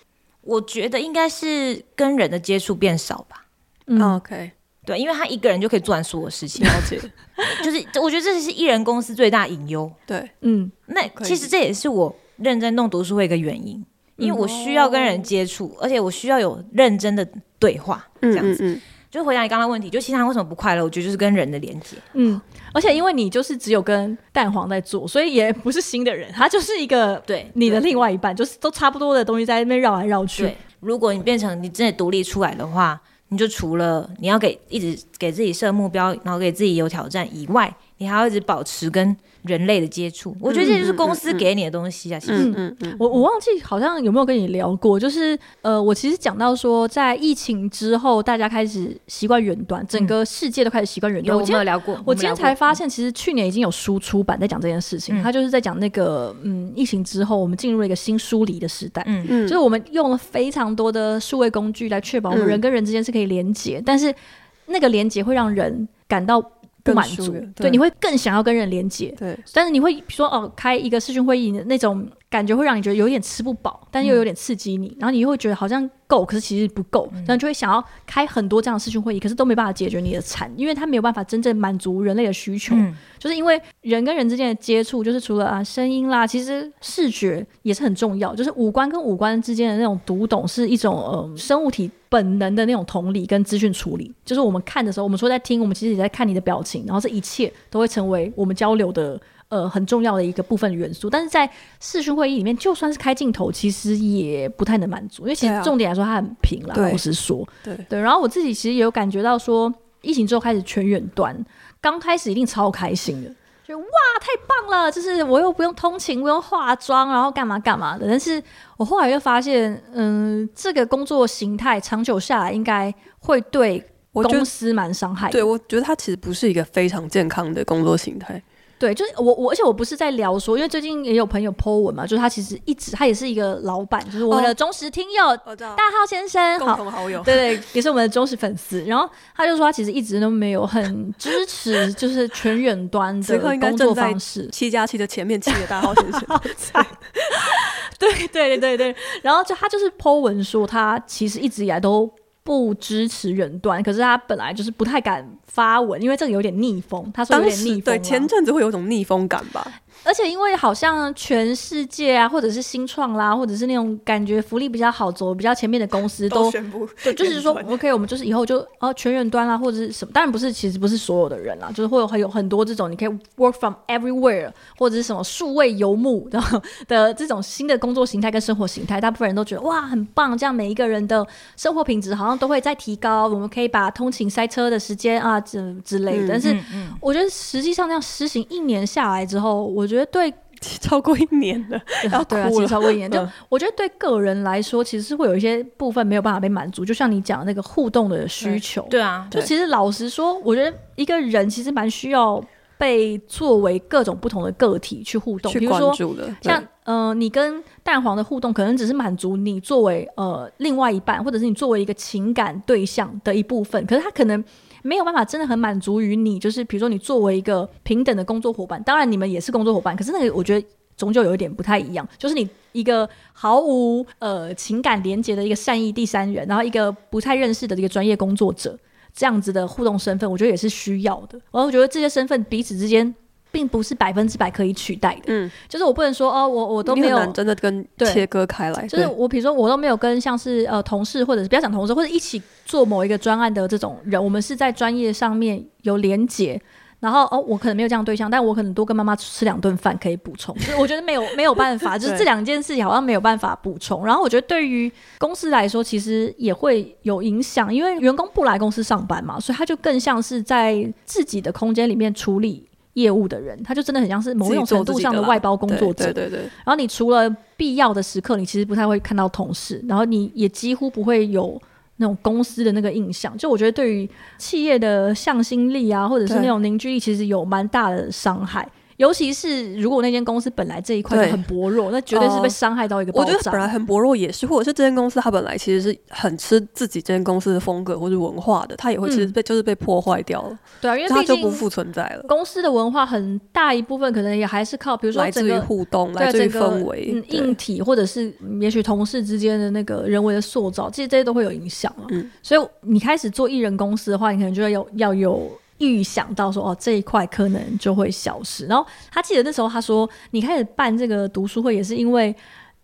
我觉得应该是跟人的接触变少吧。嗯，OK，对，因为他一个人就可以做完所有事情，了解。就是我觉得这是艺人公司最大隐忧。对，嗯，那其实这也是我认真弄读书会一个原因。因为我需要跟人接触，而且我需要有认真的对话，这样子。嗯嗯嗯、就回答你刚刚问题，就其他人为什么不快乐？我觉得就是跟人的连接。嗯，而且因为你就是只有跟蛋黄在做，所以也不是新的人，他就是一个对你的另外一半，就是都差不多的东西在那边绕来绕去。对，如果你变成你真的独立出来的话，你就除了你要给一直给自己设目标，然后给自己有挑战以外，你还要一直保持跟人类的接触。我觉得这就是公司给你的东西啊。其实，嗯嗯嗯，我我忘记好像有没有跟你聊过，就是呃，我其实讲到说，在疫情之后，大家开始习惯远端，整个世界都开始习惯远端。我今天有聊过，我今天才发现，其实去年已经有书出版在讲这件事情，他就是在讲那个嗯，疫情之后我们进入了一个新疏离的时代，嗯嗯，就是我们用了非常多的数位工具来确保我们人跟人之间是可以连接，但是。那个连接会让人感到不满足，对，你会更想要跟人连接，对，但是你会说哦，开一个视讯会议那种感觉会让你觉得有点吃不饱，但又有点刺激你，嗯、然后你又会觉得好像够，可是其实不够，然后就会想要开很多这样的视讯会议，可是都没办法解决你的馋，因为它没有办法真正满足人类的需求，嗯、就是因为人跟人之间的接触，就是除了啊声音啦，其实视觉也是很重要，就是五官跟五官之间的那种读懂是一种呃生物体。本能的那种同理跟资讯处理，就是我们看的时候，我们说在听，我们其实也在看你的表情，然后这一切都会成为我们交流的呃很重要的一个部分元素。但是在视讯会议里面，就算是开镜头，其实也不太能满足，因为其实重点来说，它很平了。老实说，对对。然后我自己其实也有感觉到说，疫情之后开始全远端，刚开始一定超开心的。就哇，太棒了！就是我又不用通勤，不用化妆，然后干嘛干嘛的。但是我后来又发现，嗯，这个工作形态长久下来，应该会对公司蛮伤害的。对，我觉得它其实不是一个非常健康的工作形态。对，就是我我，而且我不是在聊说，因为最近也有朋友 po 文嘛，就是他其实一直他也是一个老板，就是我们的忠实听友，哦、大浩先生，共同好友，对对，也是我们的忠实粉丝。然后他就说，他其实一直都没有很支持，就是全远端的工作方式。七加七的前面七个大浩先生，对对对对对。然后就他就是 po 文说，他其实一直以来都。不支持远端，可是他本来就是不太敢发文，因为这个有点逆风。他说有点逆风，对，前阵子会有种逆风感吧。而且因为好像全世界啊，或者是新创啦，或者是那种感觉福利比较好走、比较前面的公司都，都宣布，对，就是说 OK，我们就是以后就哦全远端啦，或者是什么，当然不是，其实不是所有的人啦，就是会有很有很多这种你可以 work from everywhere，或者是什么数位游牧的的这种新的工作形态跟生活形态，大部分人都觉得哇很棒，这样每一个人的生活品质好像都会在提高，我们可以把通勤塞车的时间啊之之类的。但是我觉得实际上这样实行一年下来之后，我觉得对超过一年了，要对啊，其实超过一年，就我觉得对个人来说，其实是会有一些部分没有办法被满足。就像你讲的那个互动的需求，对啊，就其实老实说，我觉得一个人其实蛮需要被作为各种不同的个体去互动，比如说像呃，你跟蛋黄的互动，可能只是满足你作为呃另外一半，或者是你作为一个情感对象的一部分，可是他可能。没有办法，真的很满足于你，就是比如说你作为一个平等的工作伙伴，当然你们也是工作伙伴，可是那个我觉得终究有一点不太一样，就是你一个毫无呃情感连接的一个善意第三人，然后一个不太认识的这个专业工作者，这样子的互动身份，我觉得也是需要的。然后我觉得这些身份彼此之间。并不是百分之百可以取代的，嗯，就是我不能说哦，我我都没有真的跟切割开来，就是我比如说我都没有跟像是呃同事或者是不要讲同事或者一起做某一个专案的这种人，我们是在专业上面有连结，然后哦我可能没有这样对象，但我可能多跟妈妈吃两顿饭可以补充，就是我觉得没有没有办法，就是这两件事情好像没有办法补充，然后我觉得对于公司来说其实也会有影响，因为员工不来公司上班嘛，所以他就更像是在自己的空间里面处理。业务的人，他就真的很像是某种程度上的外包工作者。对对对，对。然后你除了必要的时刻，你其实不太会看到同事，然后你也几乎不会有那种公司的那个印象。就我觉得，对于企业的向心力啊，或者是那种凝聚力，其实有蛮大的伤害。尤其是如果那间公司本来这一块就很薄弱，那绝对是被伤害到一个。我觉得本来很薄弱也是，或者是这间公司它本来其实是很吃自己这间公司的风格或者文化的，它也会其实被、嗯、就是被破坏掉了。对啊，因为它就不复存在了。公司的文化很大一部分可能也还是靠，比如说来自于互动，来自于氛围、嗯，硬体或者是也许同事之间的那个人为的塑造，其实这些都会有影响啊。嗯，所以你开始做艺人公司的话，你可能就要有要有。预想到说哦，这一块可能就会消失。然后他记得那时候他说，你开始办这个读书会也是因为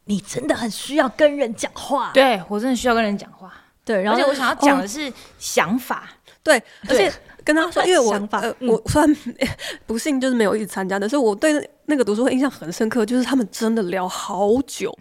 你真的很需要跟人讲话。对，我真的需要跟人讲话。对，然后而且我想要讲的是想法。哦、对，而且 跟他说，因为我呃，我虽然 不幸就是没有一直参加，但是我对那个读书会印象很深刻，就是他们真的聊好久。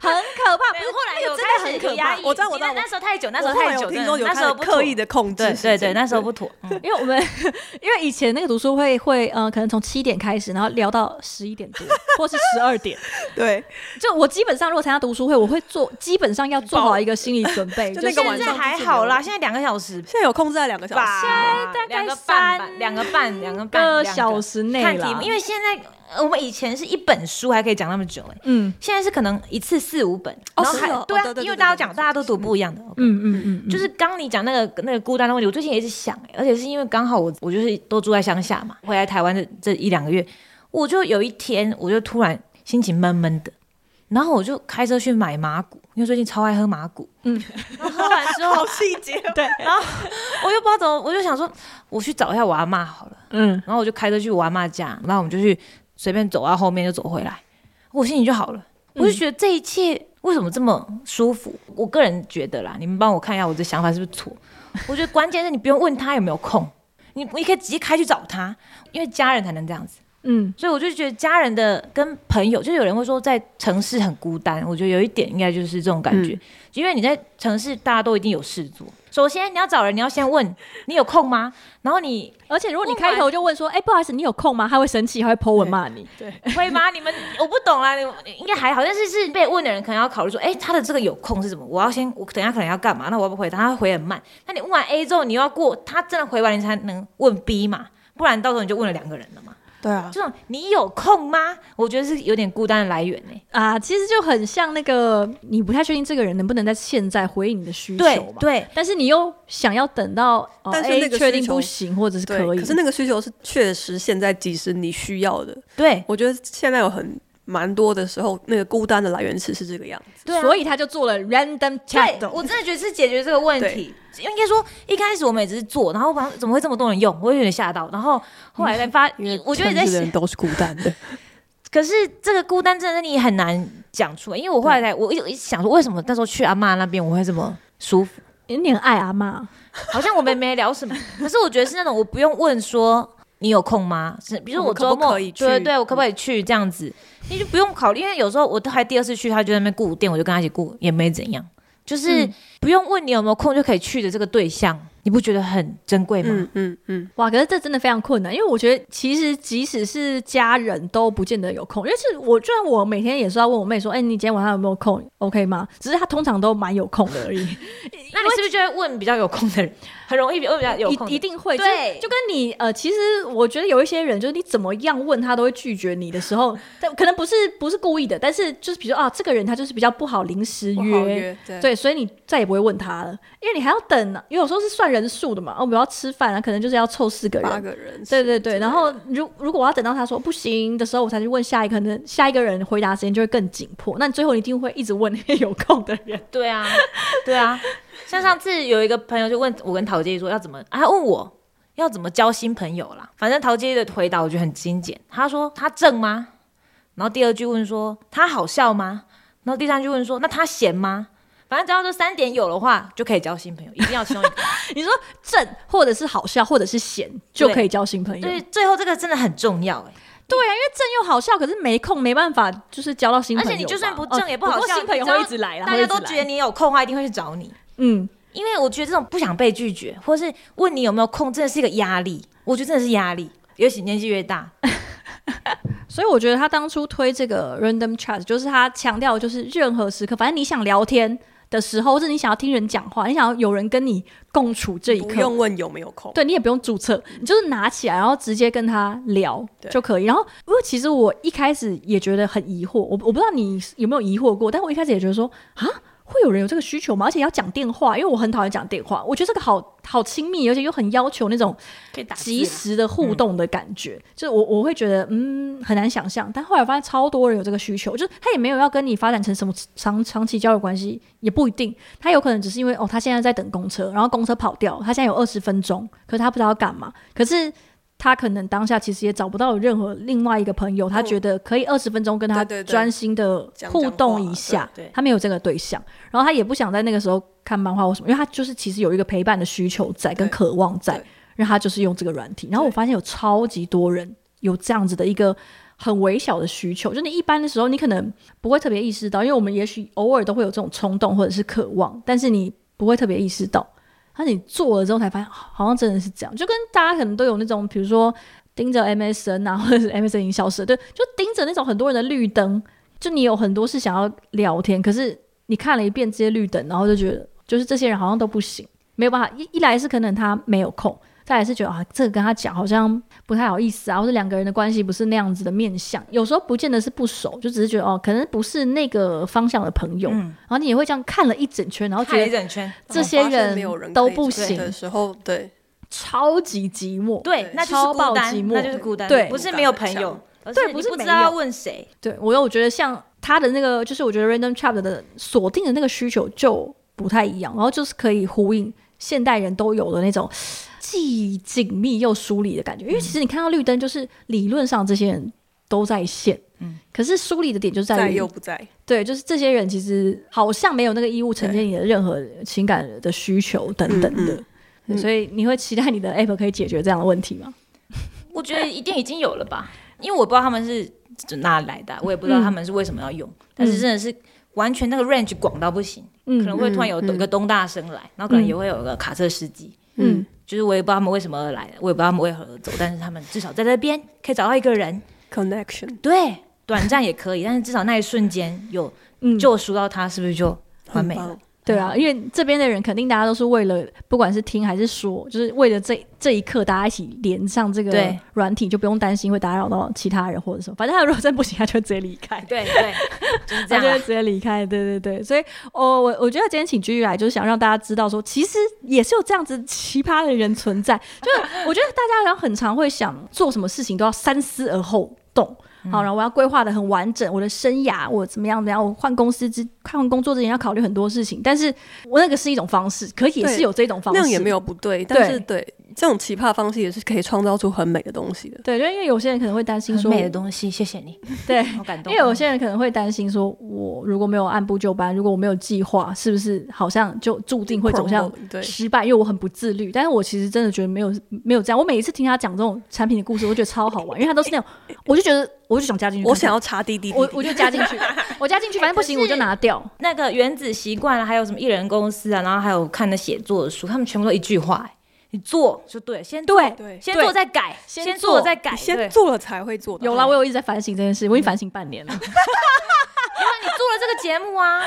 很可怕。不是，后来有真的很可怕。我知道，我知道，那时候太久，那时候太久，听说有那时候刻意的控制，对对对，那时候不妥。因为我们 因为以前那个读书会会嗯，可能从七点开始，然后聊到十一点多，或是十二点。对，就我基本上如果参加读书会，我会做，基本上要做好一个心理准备。就现在还好啦，现在两个小时，现在有控制在两个小时，现在大概三两个半两个半个小时内看题目，因为现在。我们以前是一本书还可以讲那么久哎，嗯，现在是可能一次四五本，然后还对啊，因为大家讲大家都读不一样的，嗯嗯嗯，就是刚你讲那个那个孤单的问题，我最近也一直想哎，而且是因为刚好我我就是都住在乡下嘛，回来台湾的这一两个月，我就有一天我就突然心情闷闷的，然后我就开车去买麻古，因为最近超爱喝麻古，嗯，然后喝完之后 好细节，对，然后我又不知道怎么，我就想说我去找一下我阿妈好了，嗯，然后我就开车去我阿妈家，然后我们就去。随便走到后面就走回来，我心情就好了。我就觉得这一切为什么这么舒服？嗯、我个人觉得啦，你们帮我看一下我的想法是不是错？我觉得关键是你不用问他有没有空，你你可以直接开去找他，因为家人才能这样子。嗯，所以我就觉得家人的跟朋友，就有人会说在城市很孤单，我觉得有一点应该就是这种感觉，嗯、因为你在城市大家都一定有事做。首先你要找人，你要先问你有空吗？然后你，而且如果你开头就问说，哎、欸，不好意思，你有空吗？他会生气，他会 po 文骂你，对，对会吗？你们我不懂啊，你应该还好，但是是被问的人可能要考虑说，哎、欸，他的这个有空是什么？我要先，我等下可能要干嘛？那我要不回答，他会回很慢。那你问完 A 之后，你要过他真的回完，你才能问 B 嘛，不然到时候你就问了两个人了嘛。对啊，这种你有空吗？我觉得是有点孤单的来源呢。啊，其实就很像那个，你不太确定这个人能不能在现在回应你的需求嘛？对，但是你又想要等到，但是那个确定不行，或者是可以，可是那个需求是确实现在即时你需要的。对，我觉得现在有很。蛮多的时候，那个孤单的来源词是这个样子，对啊，所以他就做了 random chat。我真的觉得是解决这个问题。应该说一开始我们也只是做，然后发现怎么会这么多人用，我有点吓到。然后后来才发，嗯、我觉得这些人都是孤单的。可是这个孤单真的你很难讲出来，因为我后来才我一直想说，为什么那时候去阿妈那边我会这么舒服？因为你很爱阿妈，好像我们没聊什么。可是我觉得是那种我不用问说。你有空吗？是，比如说我周末，对对对，我可不可以去这样子？你就不用考虑，因为有时候我都还第二次去，他就在那边顾店，我就跟他一起顾，也没怎样，就是不用问你有没有空就可以去的这个对象。你不觉得很珍贵吗？嗯嗯嗯，哇！可是这真的非常困难，因为我觉得其实即使是家人都不见得有空，因为是我就算我每天也是要问我妹说，哎、欸，你今天晚上有没有空？OK 吗？只是她通常都蛮有空的而已。那你是不是就会问比较有空的人？很容易问比较有空，一定会对，就跟你呃，其实我觉得有一些人就是你怎么样问他都会拒绝你的时候，但可能不是不是故意的，但是就是比如说啊，这个人他就是比较不好临时约，对，所以你再也不会问他了，因为你还要等呢，因为有时候是算人数的嘛。我要吃饭啊，可能就是要凑四个人，八个人，对对对。然后如如果我要等到他说不行的时候，我才去问下一个，可 能下一个人回答时间就会更紧迫。那你最后一定会一直问那些有空的人。对啊，对啊。像上次有一个朋友就问我跟陶杰说要怎么，啊，他问我要怎么交新朋友啦。反正陶杰的回答我觉得很精简，他说他正吗？然后第二句问说他好笑吗？然后第三句问说那他闲吗？反正只要这三点有的话，就可以交新朋友。一定要其中一个。你说正，或者是好笑，或者是闲，就可以交新朋友。对，最后这个真的很重要哎。对啊，因为正又好笑，可是没空，没办法，就是交到新朋友。而且你就算不正也不好笑，新朋友会一直来啦。大家都觉得你有空的话，一定会去找你。嗯，因为我觉得这种不想被拒绝，或是问你有没有空，真的是一个压力。我觉得真的是压力，尤其年纪越大。所以我觉得他当初推这个 random chat，就是他强调，就是任何时刻，反正你想聊天的时候，或者你想要听人讲话，你想要有人跟你共处这一刻，不用问有没有空，对，你也不用注册，你就是拿起来，然后直接跟他聊就可以。然后，因为其实我一开始也觉得很疑惑，我我不知道你有没有疑惑过，但我一开始也觉得说啊。会有人有这个需求吗？而且要讲电话，因为我很讨厌讲电话。我觉得这个好好亲密，而且又很要求那种及时的互动的感觉。嗯、就是我我会觉得嗯很难想象，但后来发现超多人有这个需求，就是他也没有要跟你发展成什么长长期交友关系，也不一定。他有可能只是因为哦，他现在在等公车，然后公车跑掉，他现在有二十分钟，可是他不知道要干嘛。可是。他可能当下其实也找不到任何另外一个朋友，他觉得可以二十分钟跟他专心的互动一下，他没有这个对象，然后他也不想在那个时候看漫画或什么，因为他就是其实有一个陪伴的需求在跟渴望在，让他就是用这个软体。然后我发现有超级多人有这样子的一个很微小的需求，就你一般的时候，你可能不会特别意识到，因为我们也许偶尔都会有这种冲动或者是渴望，但是你不会特别意识到。那你做了之后才发现，好像真的是这样，就跟大家可能都有那种，比如说盯着 MSN 啊，或者是 MSN 已经消失了，对，就盯着那种很多人的绿灯，就你有很多是想要聊天，可是你看了一遍这些绿灯，然后就觉得，就是这些人好像都不行，没有办法。一一来是可能他没有空。再来是觉得啊，这个跟他讲好像不太好意思啊，或者两个人的关系不是那样子的面相。有时候不见得是不熟，就只是觉得哦，可能不是那个方向的朋友。嗯、然后你也会这样看了一整圈，然后觉得一整圈这些人都不行的时候，对，超级寂寞，对，那就是孤单，那就是孤单，对，不是没有朋友，对，不是不知道要问谁。对我，我觉得像他的那个，就是我觉得 Random Chapter 的锁定的那个需求就不太一样，然后就是可以呼应现代人都有的那种。既紧密又疏离的感觉，因为其实你看到绿灯，就是理论上这些人都在线，嗯，可是疏离的点就在于在又不在，对，就是这些人其实好像没有那个义务承接你的任何情感的需求等等的，嗯嗯、所以你会期待你的 App 可以解决这样的问题吗？我觉得一定已经有了吧，因为我不知道他们是哪来的，我也不知道他们是为什么要用，嗯、但是真的是完全那个 range 广到不行，嗯，可能会突然有一个东大生来，然后可能也会有一个卡车司机，嗯。嗯就是我也不知道他们为什么而来，我也不知道他们为何而走，但是他们至少在这边可以找到一个人。Connection，对，短暂也可以，但是至少那一瞬间有救赎到他，是不是就完美了？对啊，因为这边的人肯定大家都是为了，不管是听还是说，就是为了这这一刻，大家一起连上这个软体，就不用担心会打扰到其他人或者什么。反正他如果真不行，他就直接离开。对对，就是这样，他就会直接离开。对对对，所以，哦，我我觉得今天请 GG 来，就是想让大家知道说，其实也是有这样子奇葩的人存在。就是我觉得大家好像很常会想做什么事情都要三思而后动。好，然后我要规划的很完整，我的生涯我怎么样？怎样？我换公司之换工作之前要考虑很多事情，但是我那个是一种方式，可也是有这种方式，那样也没有不对，但是对。对这种奇葩方式也是可以创造出很美的东西的。对，就因为有些人可能会担心说美的东西，谢谢你。对，好感动。因为有些人可能会担心说，我如果没有按部就班，如果我没有计划，是不是好像就注定会走向失败？因为我很不自律。但是我其实真的觉得没有没有这样。我每一次听他讲这种产品的故事，我觉得超好玩，因为他都是那种，我就觉得我就想加进去。我想要查滴滴，我我就加进去，我加进去，反正不行我就拿掉。那个原子习惯，还有什么艺人公司啊，然后还有看的写作的书，他们全部都一句话。你做就对，先做对，先做再改，先做再改，先做了才会做。有啦，我有一直在反省这件事，我已经反省半年了。因为你做了这个节目啊，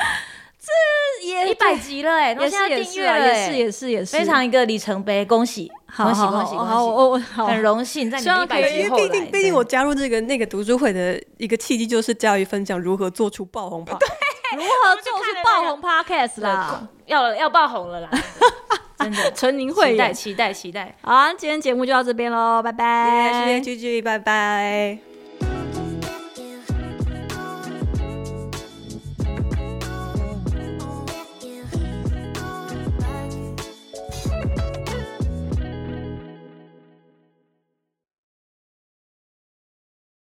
这也一百集了哎，也是也是也是也是也是非常一个里程碑，恭喜恭喜恭喜！好，我我很荣幸在你一百集后来。毕竟毕竟我加入这个那个读书会的一个契机，就是教育分享如何做出爆红 podcast，如何做出爆红 podcast 啦，要要爆红了啦。真的，纯您会期待期待期待。好，今天节目就到这边喽，拜拜。谢谢 GG，拜拜。